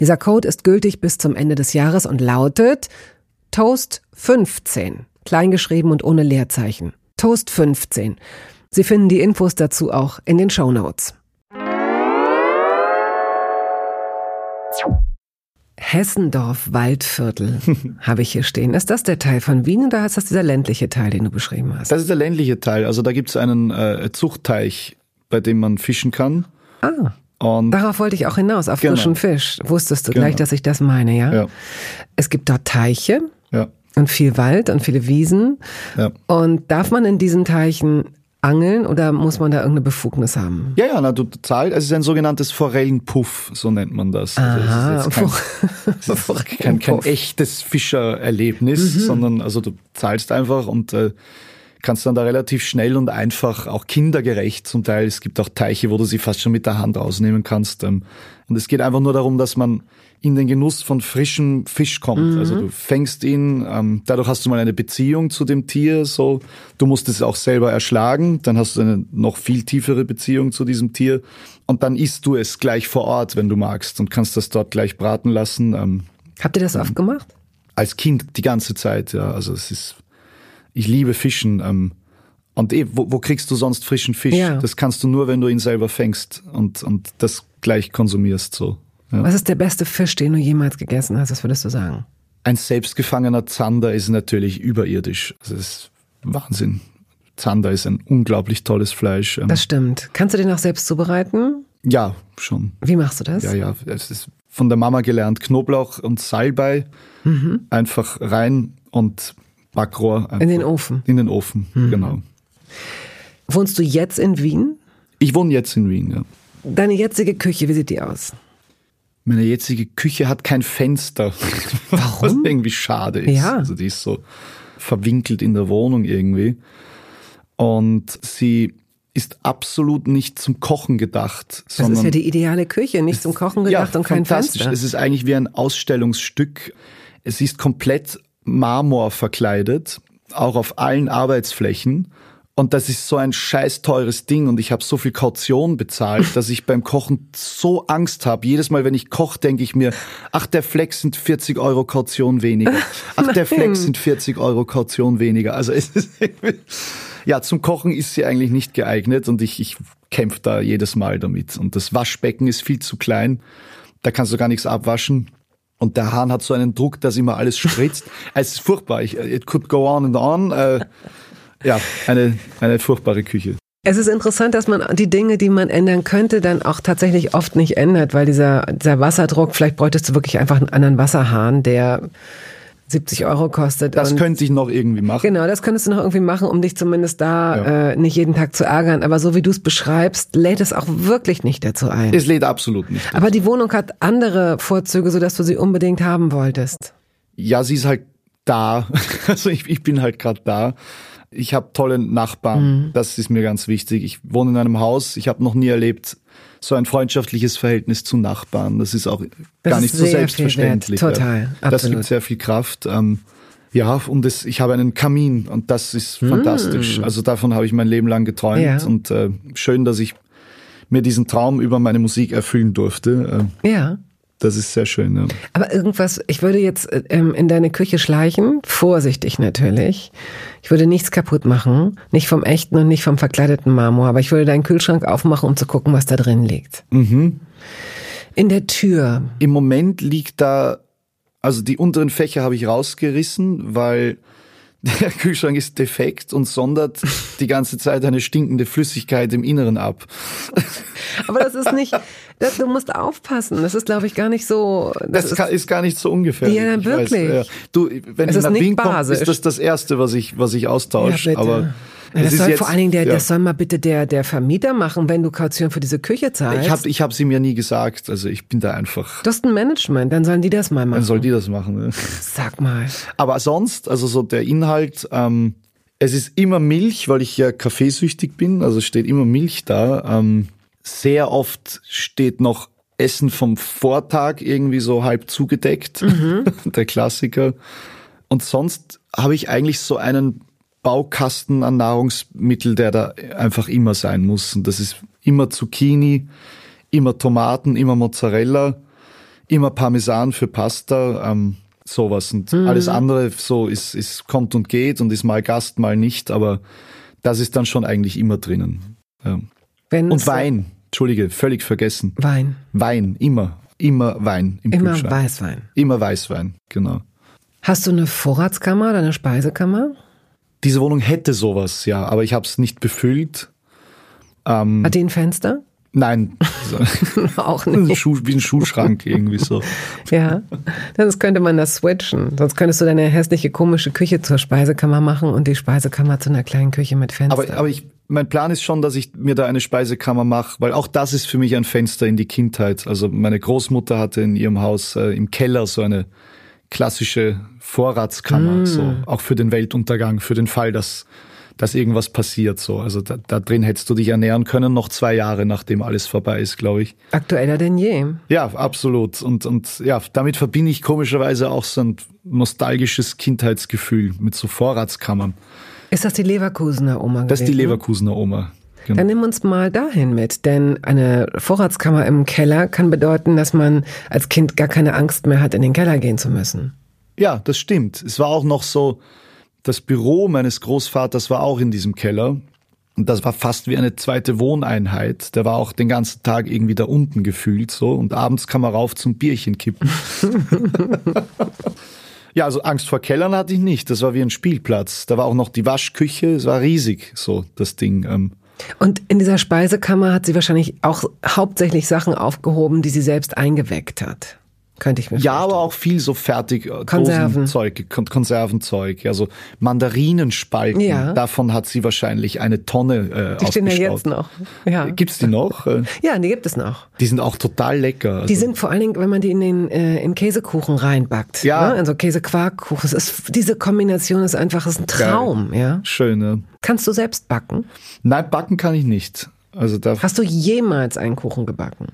Dieser Code ist gültig bis zum Ende des Jahres und lautet Toast 15, kleingeschrieben und ohne Leerzeichen. Toast 15. Sie finden die Infos dazu auch in den Show Notes. Hessendorf Waldviertel habe ich hier stehen. Ist das der Teil von Wien oder ist das dieser ländliche Teil, den du beschrieben hast? Das ist der ländliche Teil. Also da gibt es einen äh, Zuchtteich, bei dem man fischen kann. Ah. Und Darauf wollte ich auch hinaus, auf genau. frischen Fisch. Wusstest du genau. gleich, dass ich das meine, ja? ja? Es gibt dort Teiche ja. und viel Wald und viele Wiesen. Ja. Und darf man in diesen Teichen angeln oder muss man da irgendeine Befugnis haben? Ja, ja, na, du zahlst, es ist ein sogenanntes Forellenpuff, so nennt man das. Aha, also es ist kein, kein, kein, echtes Fischererlebnis, mhm. sondern also du zahlst einfach und äh, kannst dann da relativ schnell und einfach, auch kindergerecht zum Teil, es gibt auch Teiche, wo du sie fast schon mit der Hand rausnehmen kannst. Ähm, und es geht einfach nur darum, dass man in den Genuss von frischem Fisch kommt. Mhm. Also du fängst ihn, ähm, dadurch hast du mal eine Beziehung zu dem Tier, so. Du musst es auch selber erschlagen, dann hast du eine noch viel tiefere Beziehung zu diesem Tier und dann isst du es gleich vor Ort, wenn du magst und kannst das dort gleich braten lassen. Ähm, Habt ihr das oft gemacht? Als Kind die ganze Zeit, ja. Also es ist, ich liebe Fischen. Ähm, und eh, wo, wo kriegst du sonst frischen Fisch? Ja. Das kannst du nur, wenn du ihn selber fängst und, und das gleich konsumierst, so. Ja. Was ist der beste Fisch, den du jemals gegessen hast? Was würdest du sagen? Ein selbstgefangener Zander ist natürlich überirdisch. Das ist Wahnsinn. Zander ist ein unglaublich tolles Fleisch. Ähm. Das stimmt. Kannst du den auch selbst zubereiten? Ja, schon. Wie machst du das? Ja, ja. Es ist von der Mama gelernt. Knoblauch und Salbei. Mhm. Einfach rein und Backrohr. In den Ofen. In den Ofen, mhm. genau. Wohnst du jetzt in Wien? Ich wohne jetzt in Wien, ja. Deine jetzige Küche, wie sieht die aus? Meine jetzige Küche hat kein Fenster. Warum? Was irgendwie schade ist. Ja. Also die ist so verwinkelt in der Wohnung irgendwie. Und sie ist absolut nicht zum Kochen gedacht. Das ist ja die ideale Küche, nicht zum Kochen gedacht ja, und kein Fenster. Es ist eigentlich wie ein Ausstellungsstück. Es ist komplett Marmor verkleidet, auch auf allen Arbeitsflächen. Und das ist so ein scheiß teures Ding und ich habe so viel Kaution bezahlt, dass ich beim Kochen so Angst habe. Jedes Mal, wenn ich koche, denke ich mir, ach, der Flex sind 40 Euro Kaution weniger. Ach, der Flex sind 40 Euro Kaution weniger. Also es ist, ja, zum Kochen ist sie eigentlich nicht geeignet und ich, ich kämpfe da jedes Mal damit. Und das Waschbecken ist viel zu klein. Da kannst du gar nichts abwaschen. Und der Hahn hat so einen Druck, dass immer alles spritzt. es ist furchtbar. Ich, it could go on and on. Äh, ja, eine, eine furchtbare Küche. Es ist interessant, dass man die Dinge, die man ändern könnte, dann auch tatsächlich oft nicht ändert, weil dieser, dieser Wasserdruck, vielleicht bräuchtest du wirklich einfach einen anderen Wasserhahn, der 70 Euro kostet. Das könnte ich noch irgendwie machen. Genau, das könntest du noch irgendwie machen, um dich zumindest da ja. äh, nicht jeden Tag zu ärgern. Aber so wie du es beschreibst, lädt es auch wirklich nicht dazu ein. Es lädt absolut nicht. Dazu. Aber die Wohnung hat andere Vorzüge, sodass du sie unbedingt haben wolltest. Ja, sie ist halt da. Also ich, ich bin halt gerade da. Ich habe tolle Nachbarn, mhm. das ist mir ganz wichtig. Ich wohne in einem Haus, ich habe noch nie erlebt so ein freundschaftliches Verhältnis zu Nachbarn. Das ist auch das gar nicht so selbstverständlich. Total, ja. Das gibt sehr viel Kraft. Ähm, ja, und es, ich habe einen Kamin und das ist mm. fantastisch. Also davon habe ich mein Leben lang geträumt ja. und äh, schön, dass ich mir diesen Traum über meine Musik erfüllen durfte. Äh, ja. Das ist sehr schön, ja. Aber irgendwas, ich würde jetzt ähm, in deine Küche schleichen, vorsichtig natürlich. Ich würde nichts kaputt machen, nicht vom echten und nicht vom verkleideten Marmor, aber ich würde deinen Kühlschrank aufmachen, um zu gucken, was da drin liegt. Mhm. In der Tür. Im Moment liegt da, also die unteren Fächer habe ich rausgerissen, weil der Kühlschrank ist defekt und sondert die ganze Zeit eine stinkende Flüssigkeit im Inneren ab. Aber das ist nicht, das, du musst aufpassen. Das ist, glaube ich, gar nicht so. Das, das ist, ist, gar nicht so ungefähr. Ja, wirklich. Weiß, ja. Du, wenn es ich nach Wien komme, ist das das Erste, was ich, was ich austausche. Ja, Aber das soll jetzt- vor allen Dingen der, ja. das soll mal bitte der, der Vermieter machen, wenn du Kaution für diese Küche zahlst. Ich habe ich hab sie mir nie gesagt. Also ich bin da einfach. du hast ein Management, dann sollen die das mal machen. Dann soll die das machen. Ne? Sag mal. Aber sonst, also so der Inhalt, ähm, es ist immer Milch, weil ich ja kaffeesüchtig bin, also steht immer Milch da. Ähm, sehr oft steht noch Essen vom Vortag irgendwie so halb zugedeckt, der Klassiker. Und sonst habe ich eigentlich so einen Baukasten an Nahrungsmittel, der da einfach immer sein muss. Und das ist immer Zucchini, immer Tomaten, immer Mozzarella, immer Parmesan für Pasta, ähm, sowas. Und alles andere so ist, ist, kommt und geht und ist mal Gast, mal nicht, aber das ist dann schon eigentlich immer drinnen. Ja. Wenn Und Wein, Entschuldige, völlig vergessen. Wein. Wein, immer, immer Wein im Immer Kühlschrank. Weißwein. Immer Weißwein, genau. Hast du eine Vorratskammer oder eine Speisekammer? Diese Wohnung hätte sowas, ja, aber ich habe es nicht befüllt. Ähm, Hat die ein Fenster? Nein, Auch nicht. Schuh, wie ein Schuhschrank irgendwie so. Ja, sonst könnte man das switchen. Sonst könntest du deine hässliche, komische Küche zur Speisekammer machen und die Speisekammer zu einer kleinen Küche mit Fenster. Aber, aber ich, mein Plan ist schon, dass ich mir da eine Speisekammer mache, weil auch das ist für mich ein Fenster in die Kindheit. Also meine Großmutter hatte in ihrem Haus äh, im Keller so eine klassische Vorratskammer, so auch für den Weltuntergang, für den Fall, dass dass irgendwas passiert. So, also da, da drin hättest du dich ernähren können, noch zwei Jahre nachdem alles vorbei ist, glaube ich. Aktueller denn je. Ja, absolut. Und, und ja, damit verbinde ich komischerweise auch so ein nostalgisches Kindheitsgefühl mit so Vorratskammern. Ist das die Leverkusener Oma Das ist die? Leverkusener Oma. Genau. Dann nimm uns mal dahin mit, denn eine Vorratskammer im Keller kann bedeuten, dass man als Kind gar keine Angst mehr hat, in den Keller gehen zu müssen. Ja, das stimmt. Es war auch noch so, das Büro meines Großvaters war auch in diesem Keller. Und das war fast wie eine zweite Wohneinheit. Der war auch den ganzen Tag irgendwie da unten gefühlt so. Und abends kam er rauf zum Bierchen kippen. ja, also Angst vor Kellern hatte ich nicht. Das war wie ein Spielplatz. Da war auch noch die Waschküche. Es war riesig, so das Ding. Ähm, Und in dieser Speisekammer hat sie wahrscheinlich auch hauptsächlich Sachen aufgehoben, die sie selbst eingeweckt hat. Könnte ich mir Ja, aber auch viel so fertig äh, Konserven. Zeug, Kon Konservenzeug, also Mandarinenspalten. Ja. Davon hat sie wahrscheinlich eine Tonne äh, Die stehen ja jetzt noch. Ja. Gibt's die noch? Äh, ja, die gibt es noch. Die sind auch total lecker. Also, Die sind vor allen Dingen, wenn man die in den äh, in Käsekuchen reinbackt. Ja. Ne? Also Käsequarkkuchen. Es ist, diese Kombination ist einfach ist ein Traum. Ja. schön. Ja. Kannst du selbst backen? Nein, backen kann ich nicht. Also da, Hast du jemals einen Kuchen gebacken?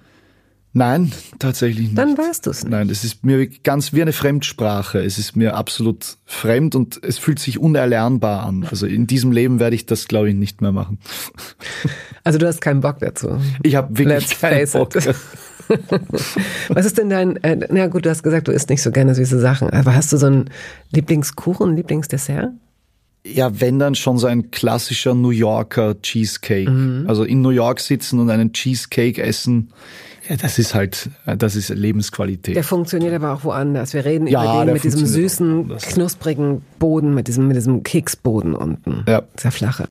Nein, tatsächlich nicht. Dann weißt du es nicht. Nein, das ist mir ganz wie eine Fremdsprache. Es ist mir absolut fremd und es fühlt sich unerlernbar an. Also in diesem Leben werde ich das, glaube ich, nicht mehr machen. Also du hast keinen Bock dazu. Ich habe wirklich Let's keinen face Bock. it. Was ist denn dein, äh, na gut, du hast gesagt, du isst nicht so gerne süße Sachen, aber hast du so einen Lieblingskuchen, Lieblingsdessert? Ja, wenn dann schon so ein klassischer New Yorker Cheesecake. Mhm. Also in New York sitzen und einen Cheesecake essen, ja, das ist halt, das ist Lebensqualität. Der funktioniert aber auch woanders. Wir reden Ja, über den mit diesem süßen, knusprigen Boden, mit diesem, mit diesem Keksboden unten. Ja. Sehr flache.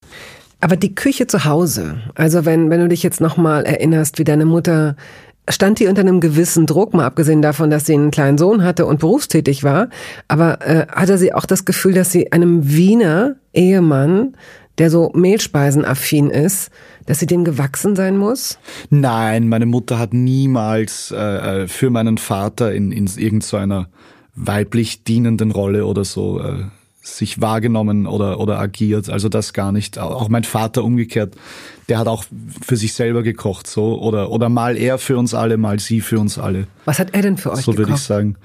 Aber die Küche zu Hause, also wenn, wenn du dich jetzt nochmal erinnerst, wie deine Mutter, stand die unter einem gewissen Druck, mal abgesehen davon, dass sie einen kleinen Sohn hatte und berufstätig war, aber äh, hatte sie auch das Gefühl, dass sie einem Wiener Ehemann, der so mehlspeisenaffin ist, dass sie dem gewachsen sein muss? Nein, meine Mutter hat niemals äh, äh, für meinen Vater in, in irgendeiner weiblich dienenden Rolle oder so äh, sich wahrgenommen oder, oder agiert. Also das gar nicht. Auch mein Vater umgekehrt, der hat auch für sich selber gekocht so oder, oder mal er für uns alle, mal sie für uns alle. Was hat er denn für euch So würde ich gekocht? sagen.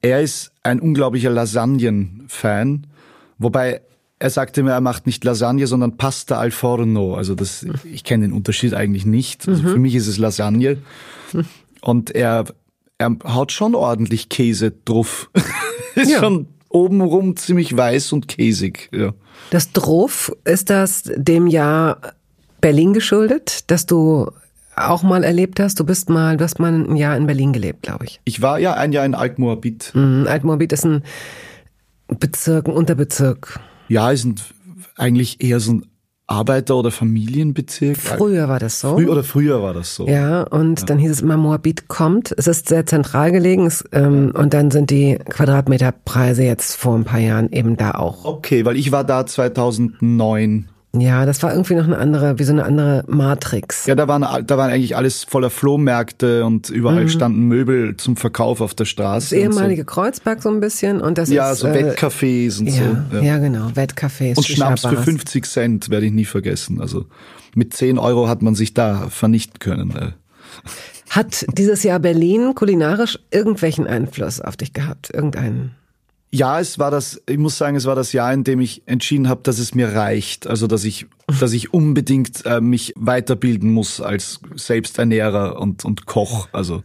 Er ist ein unglaublicher Lasagnen-Fan, wobei er sagte mir, er macht nicht Lasagne, sondern Pasta al Forno. Also das, ich kenne den Unterschied eigentlich nicht. Also Für mich ist es Lasagne. Und er, er haut schon ordentlich Käse drauf. ist Ja. schon obenrum ziemlich weiß und käsig. Ja. Das Druff, ist das dem Jahr Berlin geschuldet, dass du auch mal erlebt hast? Du bist mal, du hast mal ein Jahr in Berlin gelebt, glaube ich. Ich war ja ein Jahr in Altmoabit. Mhm, Altmoabit ist ein Bezirk, ein Unterbezirk. Ja, ist ein, eigentlich eher so ein Arbeiter- oder Familienbezirk. Früher war das so. Früh, oder früher war das so. Ja, und dann hieß es immer, Moabit kommt. Es ist sehr zentral gelegen es, ähm, und dann sind die Quadratmeterpreise jetzt vor ein paar Jahren eben da auch. Okay, weil ich war da 2009 Ja, das war irgendwie noch eine andere, wie so eine andere Matrix. Ja, da waren, da waren eigentlich alles voller Flohmärkte und überall mhm. standen Möbel zum Verkauf auf der Straße. Das ehemalige so. Kreuzberg so ein bisschen und das ja, ist. Ja, so äh, Wettcafés und ja, so. Ja. ja, genau, Wettcafés. Und Schnaps für 50 Cent werde ich nie vergessen. Also mit 10 Euro hat man sich da vernichten können. Äh. Hat dieses Jahr Berlin kulinarisch irgendwelchen Einfluss auf dich gehabt? Irgendeinen? Ja, es war das, ich muss sagen, es war das Jahr, in dem ich entschieden habe, dass es mir reicht. Also, dass ich, dass ich unbedingt äh, mich weiterbilden muss als Selbsternährer und, und Koch. Also.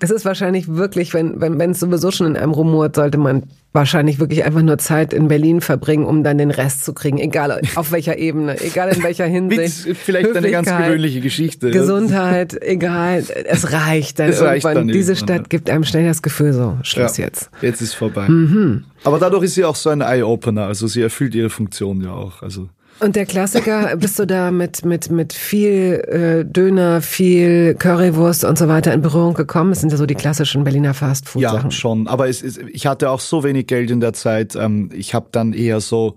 Es ist wahrscheinlich wirklich, wenn, wenn, wenn es sowieso schon in einem rumort, sollte man wahrscheinlich wirklich einfach nur Zeit in Berlin verbringen, um dann den Rest zu kriegen, egal auf welcher Ebene, egal in welcher Hinsicht. Vielleicht eine ganz gewöhnliche Geschichte. Gesundheit, egal, es reicht dann es irgendwann. Reicht dann Diese Stadt gibt einem schnell das Gefühl so, Schluss ja, jetzt. Jetzt ist vorbei. Mhm. Aber dadurch ist sie auch so ein Eye-Opener, also sie erfüllt ihre Funktion ja auch. Also und der Klassiker, bist du da mit, mit, mit viel äh, Döner, viel Currywurst und so weiter in Berührung gekommen? Das sind ja so die klassischen Berliner Fastfood-Sachen. Ja, schon. Aber es ist, ich hatte auch so wenig Geld in der Zeit. Ähm, ich habe dann eher so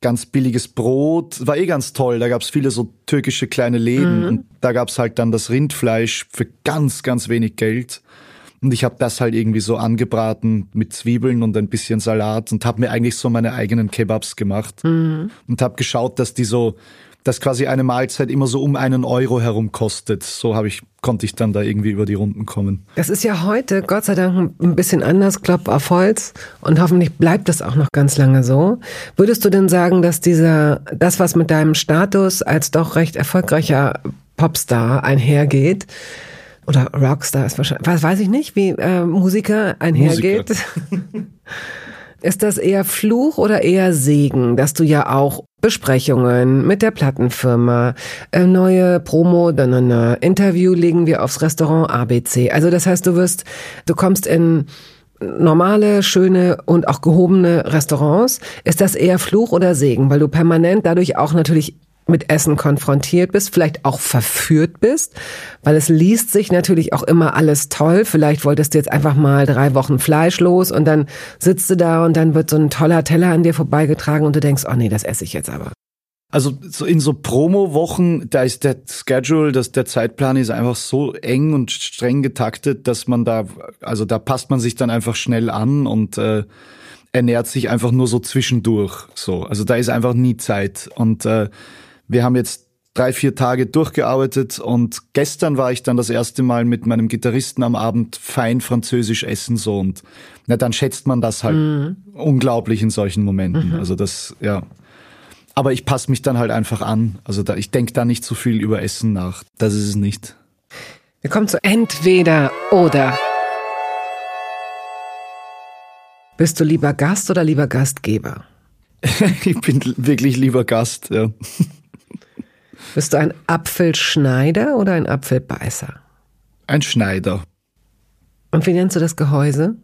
ganz billiges Brot. War eh ganz toll. Da gab's viele so türkische kleine Läden. Mhm. Und da gab's halt dann das Rindfleisch für ganz, ganz wenig Geld. Und ich habe das halt irgendwie so angebraten mit Zwiebeln und ein bisschen Salat und habe mir eigentlich so meine eigenen Kebabs gemacht mhm. und habe geschaut, dass die so, dass quasi eine Mahlzeit immer so um einen Euro herum kostet. So habe ich konnte ich dann da irgendwie über die Runden kommen. Das ist ja heute Gott sei Dank ein bisschen anders, Klopp auf Holz und hoffentlich bleibt das auch noch ganz lange so. Würdest du denn sagen, dass dieser das was mit deinem Status als doch recht erfolgreicher Popstar einhergeht, oder Rockstar ist wahrscheinlich, was weiß ich nicht, wie äh, Musiker einhergeht. Musiker. ist das eher Fluch oder eher Segen, dass du ja auch Besprechungen mit der Plattenfirma, äh, neue Promo, dann ein Interview legen wir aufs Restaurant ABC. Also das heißt, du wirst, du kommst in normale, schöne und auch gehobene Restaurants. Ist das eher Fluch oder Segen, weil du permanent dadurch auch natürlich mit Essen konfrontiert bist, vielleicht auch verführt bist, weil es liest sich natürlich auch immer alles toll. Vielleicht wolltest du jetzt einfach mal drei Wochen Fleisch los und dann sitzt du da und dann wird so ein toller Teller an dir vorbeigetragen und du denkst, oh nee, das esse ich jetzt aber. Also so in so Promo-Wochen, da ist der Schedule, dass der Zeitplan ist einfach so eng und streng getaktet, dass man da, also da passt man sich dann einfach schnell an und äh, ernährt sich einfach nur so zwischendurch. So, also da ist einfach nie Zeit und äh, wir haben jetzt drei, vier Tage durchgearbeitet und gestern war ich dann das erste Mal mit meinem Gitarristen am Abend fein französisch essen so und na, dann schätzt man das halt mhm. unglaublich in solchen Momenten. Mhm. Also das, ja. Aber ich passe mich dann halt einfach an. Also da, ich denke da nicht so viel über Essen nach. Das ist es nicht. Wir kommen zu entweder oder. Bist du lieber Gast oder lieber Gastgeber? ich bin wirklich lieber Gast, ja. Bist du ein Apfelschneider oder ein Apfelbeißer? Ein Schneider. Und wie nennst du das Gehäuse?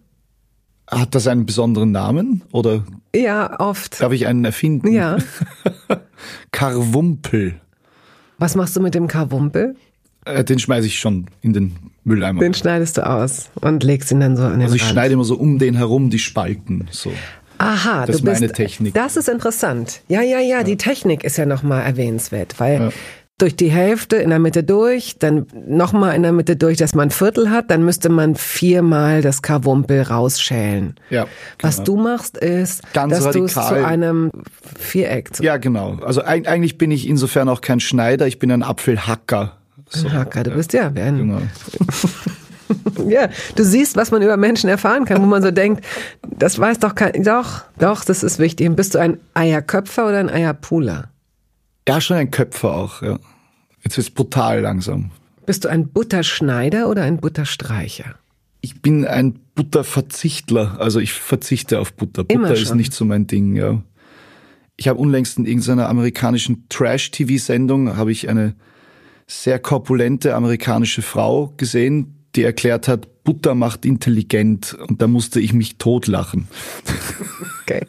Hat das einen besonderen Namen oder? Ja, oft. Darf ich einen erfinden? Ja. Karwumpel. Was machst du mit dem Karwumpel? Äh, den schmeiße ich schon in den Mülleimer. Den schneidest du aus und legst ihn dann so an den Also ich Rand. schneide immer so um den herum die Spalten. So. Aha, das ist meine Technik. Das ist interessant. Ja, ja, ja, ja. die Technik ist ja nochmal erwähnenswert, weil ja. durch die Hälfte in der Mitte durch, dann nochmal in der Mitte durch, dass man ein Viertel hat, dann müsste man viermal das Karwumpel rausschälen. Ja, genau. Was du machst, ist, Ganz dass du es zu einem Viereck. Ja, genau. Also eigentlich bin ich insofern auch kein Schneider, ich bin ein Apfelhacker. So. Ein Hacker, du bist ja wie ein genau. ja, du siehst, was man über Menschen erfahren kann, wo man so denkt, das weiß doch kein, doch, doch, das ist wichtig. bist du ein Eierköpfer oder ein Eierpuler? Ja, schon ein Köpfer auch, ja. Jetzt wird's brutal langsam. Bist du ein Butterschneider oder ein Butterstreicher? Ich bin ein Butterverzichtler, also ich verzichte auf Butter. Immer Butter schon. ist nicht so mein Ding, ja. Ich habe unlängst in irgendeiner amerikanischen Trash-TV-Sendung habe ich eine sehr korpulente amerikanische Frau gesehen, die erklärt hat, Butter macht intelligent und da musste ich mich totlachen. Okay.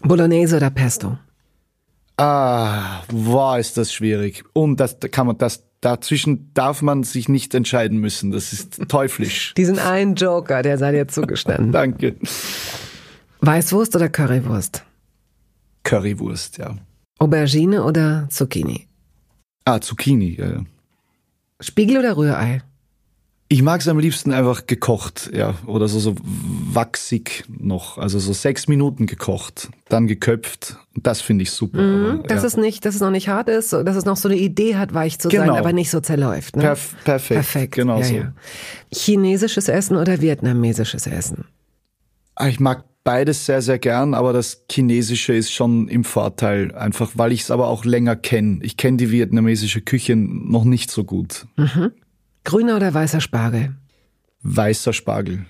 Bolognese oder Pesto? Ah, war ist das schwierig. Und das kann man das dazwischen darf man sich nicht entscheiden müssen. Das ist teuflisch. Diesen einen Joker, der sei dir zugestanden. Danke. Weißwurst oder Currywurst? Currywurst, ja. Aubergine oder Zucchini? Ah, Zucchini, ja, ja. Spiegel oder Rührei? Ich mag es am liebsten einfach gekocht, ja, oder so, so wachsig noch, also so sechs Minuten gekocht, dann geköpft. Das finde ich super. Mhm, aber, dass ja. es nicht, dass es noch nicht hart ist, dass es noch so eine Idee hat, weich zu sein, Genau. aber nicht so zerläuft. Ne? Perf perfekt, Perfekt. genau ja, so. ja. Chinesisches Essen oder vietnamesisches Essen? Ah, Ich mag beides sehr, sehr gern, aber das Chinesische ist schon im Vorteil, einfach weil ich es aber auch länger kenne. Ich kenne die vietnamesische Küche noch nicht so gut. Grüner oder weißer Spargel? Weißer Spargel.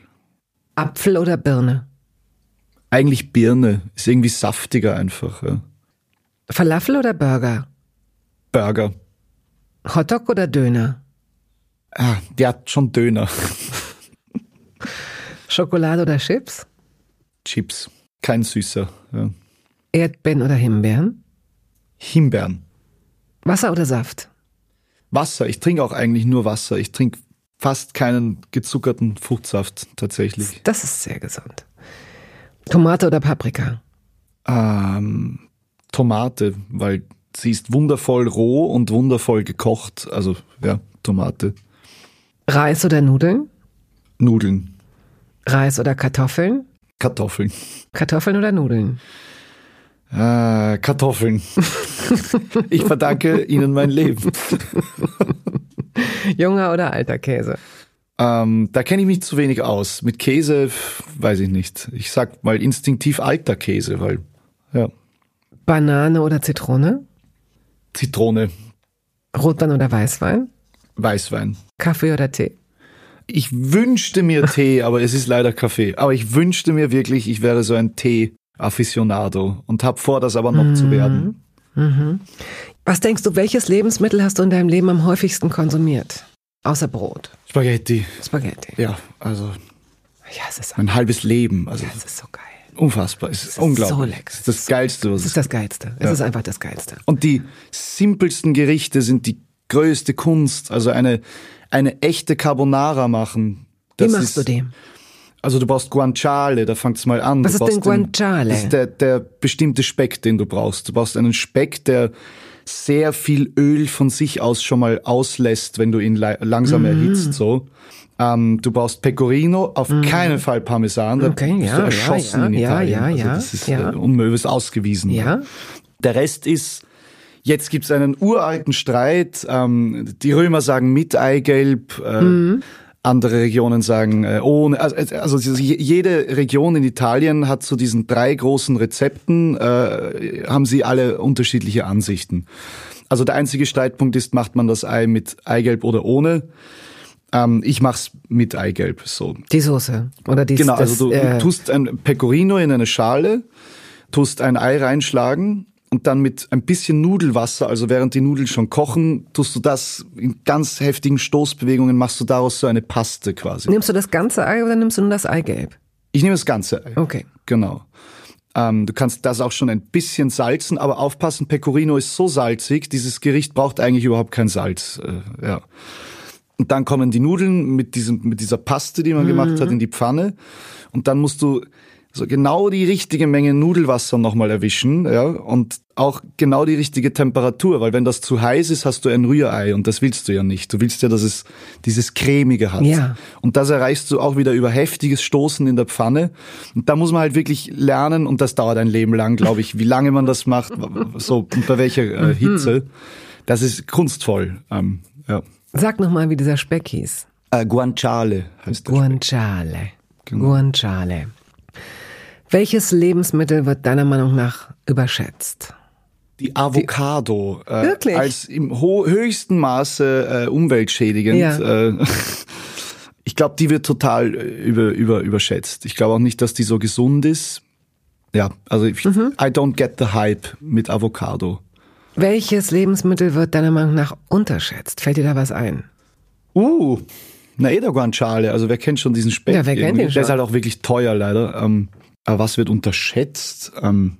Apfel oder Birne? Eigentlich Birne, ist irgendwie saftiger einfach. Ja. Falafel oder Burger? Burger. Hotdog oder Döner? Ah, der hat schon Döner. Schokolade oder Chips? Chips. Kein süßer. Ja. Erdbeeren oder Himbeeren? Himbeeren. Wasser oder Saft? Wasser. Ich trinke auch eigentlich nur Wasser. Ich trinke fast keinen gezuckerten Fruchtsaft tatsächlich. Das ist sehr gesund. Tomate oder Paprika? Ähm, Tomate, weil sie ist wundervoll roh und wundervoll gekocht. Also ja, Tomate. Reis oder Nudeln? Nudeln. Reis oder Kartoffeln? Kartoffeln. Kartoffeln oder Nudeln? Äh, Kartoffeln. ich verdanke Ihnen mein Leben. Junger oder alter Käse? Ähm, da kenne ich mich zu wenig aus. Mit Käse weiß ich nicht. Ich sag mal instinktiv alter Käse, weil ja, Banane oder Zitrone? Zitrone, Rotwein oder Weißwein? Weißwein. Kaffee oder Tee? Ich wünschte mir Tee, aber es ist leider Kaffee. Aber ich wünschte mir wirklich, ich wäre so ein Tee-Afficionado und habe vor, das aber noch zu werden. Was denkst du, welches Lebensmittel hast du in deinem Leben am häufigsten konsumiert? Außer Brot. Spaghetti. Spaghetti. Ja, also Ja, es ist, mein halbes Leben. Also es ist so geil. unfassbar. Es ist, ist unglaublich. so lecker. Es ist das Geilste, was Es ist das Geilste. Es ist einfach das Geilste. Und die simpelsten Gerichte sind die größte Kunst. Also eine, eine echte Carbonara machen. Wie Das machst ist, du den? Also du brauchst Guanciale, da fängt's mal an. Was du ist denn brauchst den- Guanciale? Das ist der, der bestimmte Speck, den du brauchst. Du brauchst einen Speck, der sehr viel Öl von sich aus schon mal auslässt, wenn du ihn la- langsam Mhm. erhitzt. So. Ähm, du brauchst Pecorino, auf keinen Fall Parmesan. Da. Okay, bist ja, du ja, erschossen ja, in ja, Italien. ja, also ja, das ist ja. äh, unmöglich, ausgewiesen. Ja? Der Rest ist, jetzt gibt's einen uralten Streit. Ähm, die Römer sagen mit Eigelb, äh, Mhm. andere Regionen sagen äh, ohne. Also, also je- jede Region in Italien hat zu diesen drei großen Rezepten, äh, haben sie alle unterschiedliche Ansichten. Also der einzige Streitpunkt ist, macht man das Ei mit Eigelb oder ohne? Ähm, ich mach's mit Eigelb, so. Die Soße. Oder die Genau, also du äh, tust ein Pecorino in eine Schale, tust ein Ei reinschlagen und dann mit ein bisschen Nudelwasser, also während die Nudeln schon kochen, tust du das in ganz heftigen Stoßbewegungen, machst du daraus so eine Paste quasi. Nimmst du das ganze Ei oder nimmst du nur das Eigelb? Ich nehme das ganze Ei. Okay. Genau. Ähm, du kannst das auch schon ein bisschen salzen, aber aufpassen, Pecorino ist so salzig, dieses Gericht braucht eigentlich überhaupt kein Salz. Äh, ja. Und dann kommen die Nudeln mit, diesem, mit dieser Paste, die man gemacht hat, in die Pfanne. Und dann musst du so genau die richtige Menge Nudelwasser nochmal erwischen, ja, und auch genau die richtige Temperatur, weil wenn das zu heiß ist, hast du ein Rührei und das willst du ja nicht. Du willst ja, dass es dieses cremige hat. Ja. Und das erreichst du auch wieder über heftiges Stoßen in der Pfanne. Und da muss man halt wirklich lernen, und das dauert ein Leben lang, glaube ich, wie lange man das macht, so und bei welcher äh, Hitze. Das ist kunstvoll. Ähm, ja. Sag nochmal, wie dieser Speck hieß. Äh, Guanciale heißt der. Guanciale. Genau. Guanciale. Welches Lebensmittel wird deiner Meinung nach überschätzt? Die Avocado. Äh, Wirklich? Als im höchsten Maße äh, umweltschädigend. Ja. Äh, ich glaube, die wird total äh, über, über, überschätzt. Ich glaube auch nicht, dass die so gesund ist. Ja, also ich, Mhm. I don't get the hype mit Avocado. Welches Lebensmittel wird deiner Meinung nach unterschätzt? Fällt dir da was ein? Uh, na der Guanciale. Also wer kennt schon diesen Speck? Ja, wer kennt irgendwie? den schon? Der ist halt auch wirklich teuer leider. Ähm, aber was wird unterschätzt? Ähm,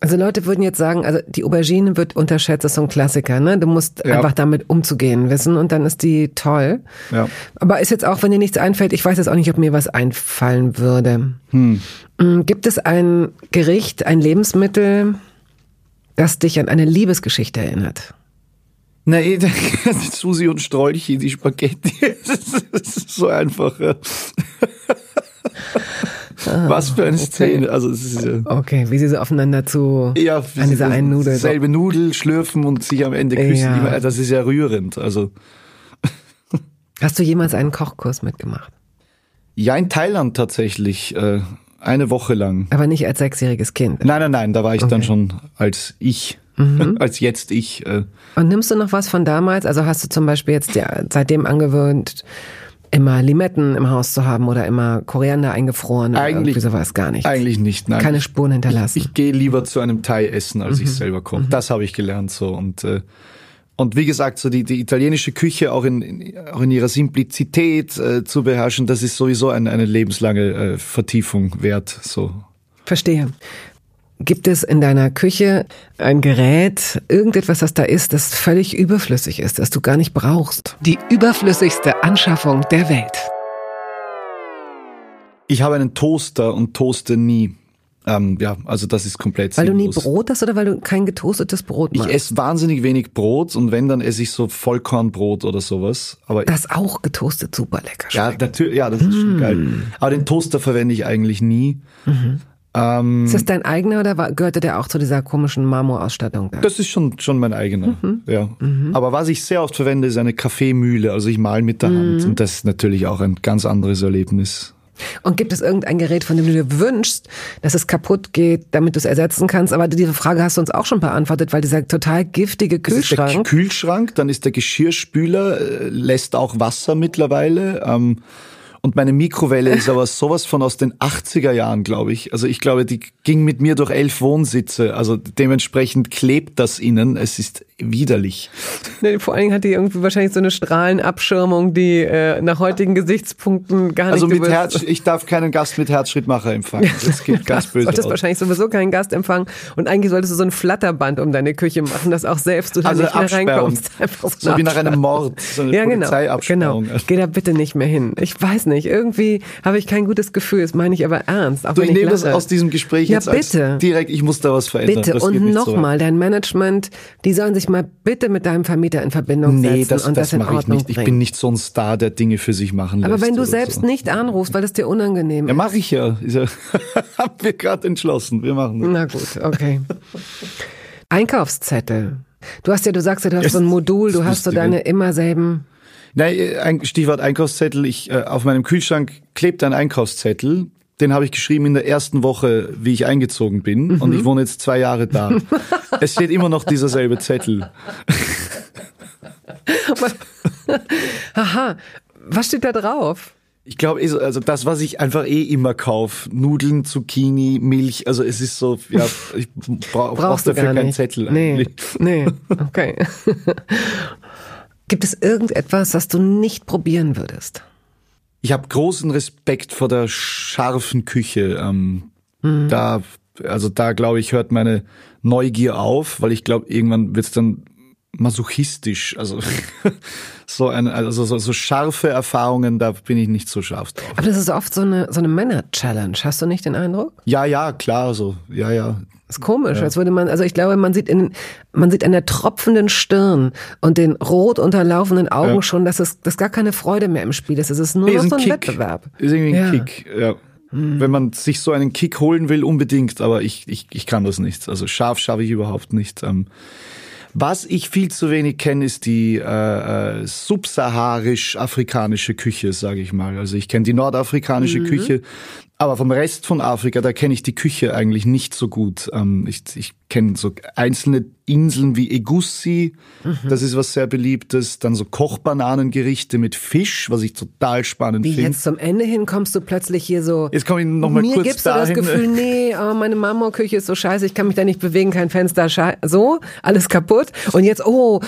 Also Leute würden jetzt sagen, also die Aubergine wird unterschätzt, das ist so ein Klassiker, ne? Du musst Ja. einfach damit umzugehen wissen und dann ist die toll. ja. Aber ist jetzt auch, wenn dir nichts einfällt, ich weiß jetzt auch nicht, ob mir was einfallen würde. Hm. Mm, Gibt es ein Gericht, ein Lebensmittel, das dich an eine Liebesgeschichte erinnert? Nee, Susi und Strolchi, die Spaghetti. Das ist so einfach. Ja. Was für eine Szene. Also es ist ja Okay, wie sie so aufeinander zu ja, an dieser einen Nudel. Selbe Nudel schlürfen und sich am Ende küssen. Ja. Das ist ja rührend. Also Hast du jemals einen Kochkurs mitgemacht? ja, in Thailand tatsächlich äh, eine Woche lang. Aber nicht als sechsjähriges Kind. Nein, nein, nein, da war ich dann Okay. schon als ich, Mhm. als jetzt ich. Äh, Und nimmst du noch was von damals? Also hast du zum Beispiel jetzt ja, seitdem angewöhnt, immer Limetten im Haus zu haben oder immer Koriander eingefroren oder Eigentlich- irgendwie sowas? Gar nicht. eigentlich nicht, nein. Keine Spuren hinterlassen. Ich gehe lieber zu einem Thai essen, als Mhm. ich selber koche. Das habe ich gelernt so und äh, und wie gesagt, so die, die italienische Küche auch in, in, auch in ihrer Simplizität äh, zu beherrschen, das ist sowieso eine, eine lebenslange äh, Vertiefung wert. So. Verstehe. Gibt es in deiner Küche ein Gerät, irgendetwas, das da ist, das völlig überflüssig ist, das du gar nicht brauchst? Die überflüssigste Anschaffung der Welt. Ich habe einen Toaster und toaste nie. Ähm, ja, also das ist komplett Weil du nie sinnlos. Brot hast oder weil du kein getoastetes Brot Ich machst? esse wahnsinnig wenig Brot und wenn, dann esse ich so Vollkornbrot oder sowas. Aber das auch getoastet super lecker ja, natürlich, ja, das ist schon geil. Aber den Toaster verwende ich eigentlich nie. Ähm, Ist das dein eigener oder war- gehörte der auch zu dieser komischen Marmorausstattung da? Das ist schon, schon mein eigener. Ja. Aber was ich sehr oft verwende, ist eine Kaffeemühle. Also ich mal mit der Hand. Und das ist natürlich auch ein ganz anderes Erlebnis. Und gibt es irgendein Gerät, von dem du dir wünschst, dass es kaputt geht, damit du es ersetzen kannst? Aber diese Frage hast du uns auch schon beantwortet, weil dieser total giftige ist der Kühlschrank. Kühlschrank, dann ist der Geschirrspüler, äh, lässt auch Wasser mittlerweile. Ähm, und meine Mikrowelle ist aber sowas von aus den 80er Jahren, glaube ich. Also ich glaube, die ging mit mir durch elf Wohnsitze. Also dementsprechend klebt das innen. Es ist widerlich. Nee, vor allen Dingen hat die irgendwie wahrscheinlich so eine Strahlenabschirmung, die äh, nach heutigen Gesichtspunkten gar nicht Also mit Herz, ich darf keinen Gast mit Herzschrittmacher empfangen. Das geht ganz böse solltest aus. wahrscheinlich sowieso keinen Gast empfangen und eigentlich solltest du so ein Flatterband um deine Küche machen, dass auch selbst du da Also nicht mehr reinkommst. Einfach So wie nach einem. Mord, so eine ja, genau, Polizeiabsperrung. genau. Geh da bitte nicht mehr hin. Ich weiß nicht, irgendwie habe ich kein gutes Gefühl, das meine ich aber ernst. Auch Du, ich nehme das lache. aus diesem Gespräch Ja, jetzt bitte. direkt, ich muss da was verändern. Bitte das und nicht so nochmal, dein Management, die sollen sich mal bitte mit deinem Vermieter in Verbindung Nee, setzen das, und das das, mache ich nicht. Ich bin nicht so ein Star, der Dinge für sich machen lässt. aber wenn du selbst so. nicht anrufst, weil es dir unangenehm Ja, ist. mache ich ja. Ja haben wir gerade entschlossen. Wir machen das. Na gut, okay. Einkaufszettel. Du hast ja, du sagst ja, du hast so ein Modul, du das hast so deine immer selben. Nein, äh, Stichwort Einkaufszettel. Ich, äh, auf meinem Kühlschrank klebt ein Einkaufszettel. Den habe ich geschrieben in der ersten Woche, wie ich eingezogen bin. Und ich wohne jetzt zwei Jahre da. es steht immer noch dieser selbe Zettel. Haha, was steht da drauf? Ich glaube, also das, was ich einfach eh immer kaufe, Nudeln, Zucchini, Milch, also es ist so, ja, ich brauche brauch Brauchst du dafür gar keinen nicht. Zettel nee, eigentlich. nee, okay. Gibt es irgendetwas, das du nicht probieren würdest? Ich habe großen Respekt vor der scharfen Küche. Ähm, Mhm. Da, also da glaube ich, hört meine Neugier auf, weil ich glaube, irgendwann wird's dann masochistisch. Also so ein, also so, so scharfe Erfahrungen, da bin ich nicht so scharf drauf. Aber das ist oft so eine, so eine Männer-Challenge. Hast du nicht den Eindruck? Ja, ja, klar, so, ja, ja. ist komisch, als würde man, also ich glaube, man sieht in, man sieht an der tropfenden Stirn und den rot unterlaufenden Augen Ja. schon, dass es, dass gar keine Freude mehr im Spiel ist. Es ist nur Nee, noch ist so ein ein Kick. Wettbewerb. Ist irgendwie ein Ja. Kick, ja. Wenn man sich so einen Kick holen will, unbedingt, aber ich, ich, ich kann das nicht. Also scharf schaffe ich überhaupt nicht. Ähm, was ich viel zu wenig kenne, ist die äh, äh, subsaharisch-afrikanische Küche, sage ich mal. Also ich kenne die nordafrikanische Küche, aber vom Rest von Afrika, da kenne ich die Küche eigentlich nicht so gut. Ähm, ich ich kenne so einzelne Inseln wie Egussi, das ist was sehr beliebtes. Dann so Kochbananengerichte mit Fisch, was ich total spannend Wie finde. jetzt zum Ende hin kommst du plötzlich hier so. Jetzt komme ich noch mal Mir kurz gibst du das Gefühl, nee, oh, meine Marmorküche ist so scheiße, ich kann mich da nicht bewegen, kein Fenster, so, alles kaputt. Und jetzt, oh,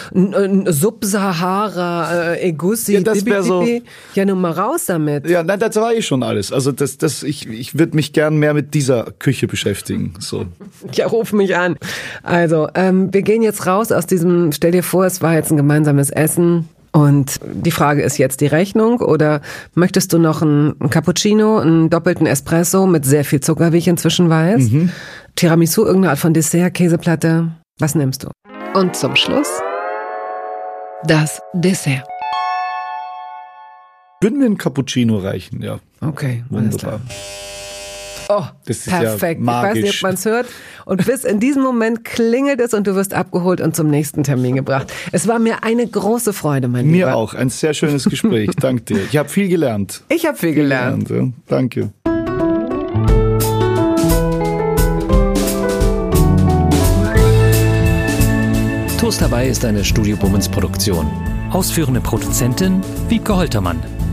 Sub-Sahara, äh, Egussi, Ja, das Dibi, wär so- ja, nun mal raus damit. Ja, nein, das war eh schon alles. Also das, das, ich, ich würde mich gern mehr mit dieser Küche beschäftigen. So. Ja, ruf mich an. Also, ähm, wir gehen jetzt raus aus diesem, stell dir vor, es war jetzt ein gemeinsames Essen. Und die Frage ist jetzt die Rechnung oder möchtest du noch einen, einen Cappuccino, einen doppelten Espresso mit sehr viel Zucker, wie ich inzwischen weiß? Tiramisu, irgendeine Art von Dessert, Käseplatte? Was nimmst du? Und zum Schluss das Dessert. Würden wir ein Cappuccino reichen, ja. Okay, alles Wunderbar. klar. Oh, Das ist perfekt. ja ich weiß nicht, ob man es hört. Und bis in diesem Moment klingelt es und du wirst abgeholt und zum nächsten Termin gebracht. Es war mir eine große Freude, mein Mir Lieber. auch. Ein sehr schönes Gespräch. Danke dir. Ich habe viel gelernt. Ich habe viel gelernt. Ja. Danke. Toast dabei ist eine Studio Bummens Produktion. Ausführende Produzentin Wiebke Holtermann.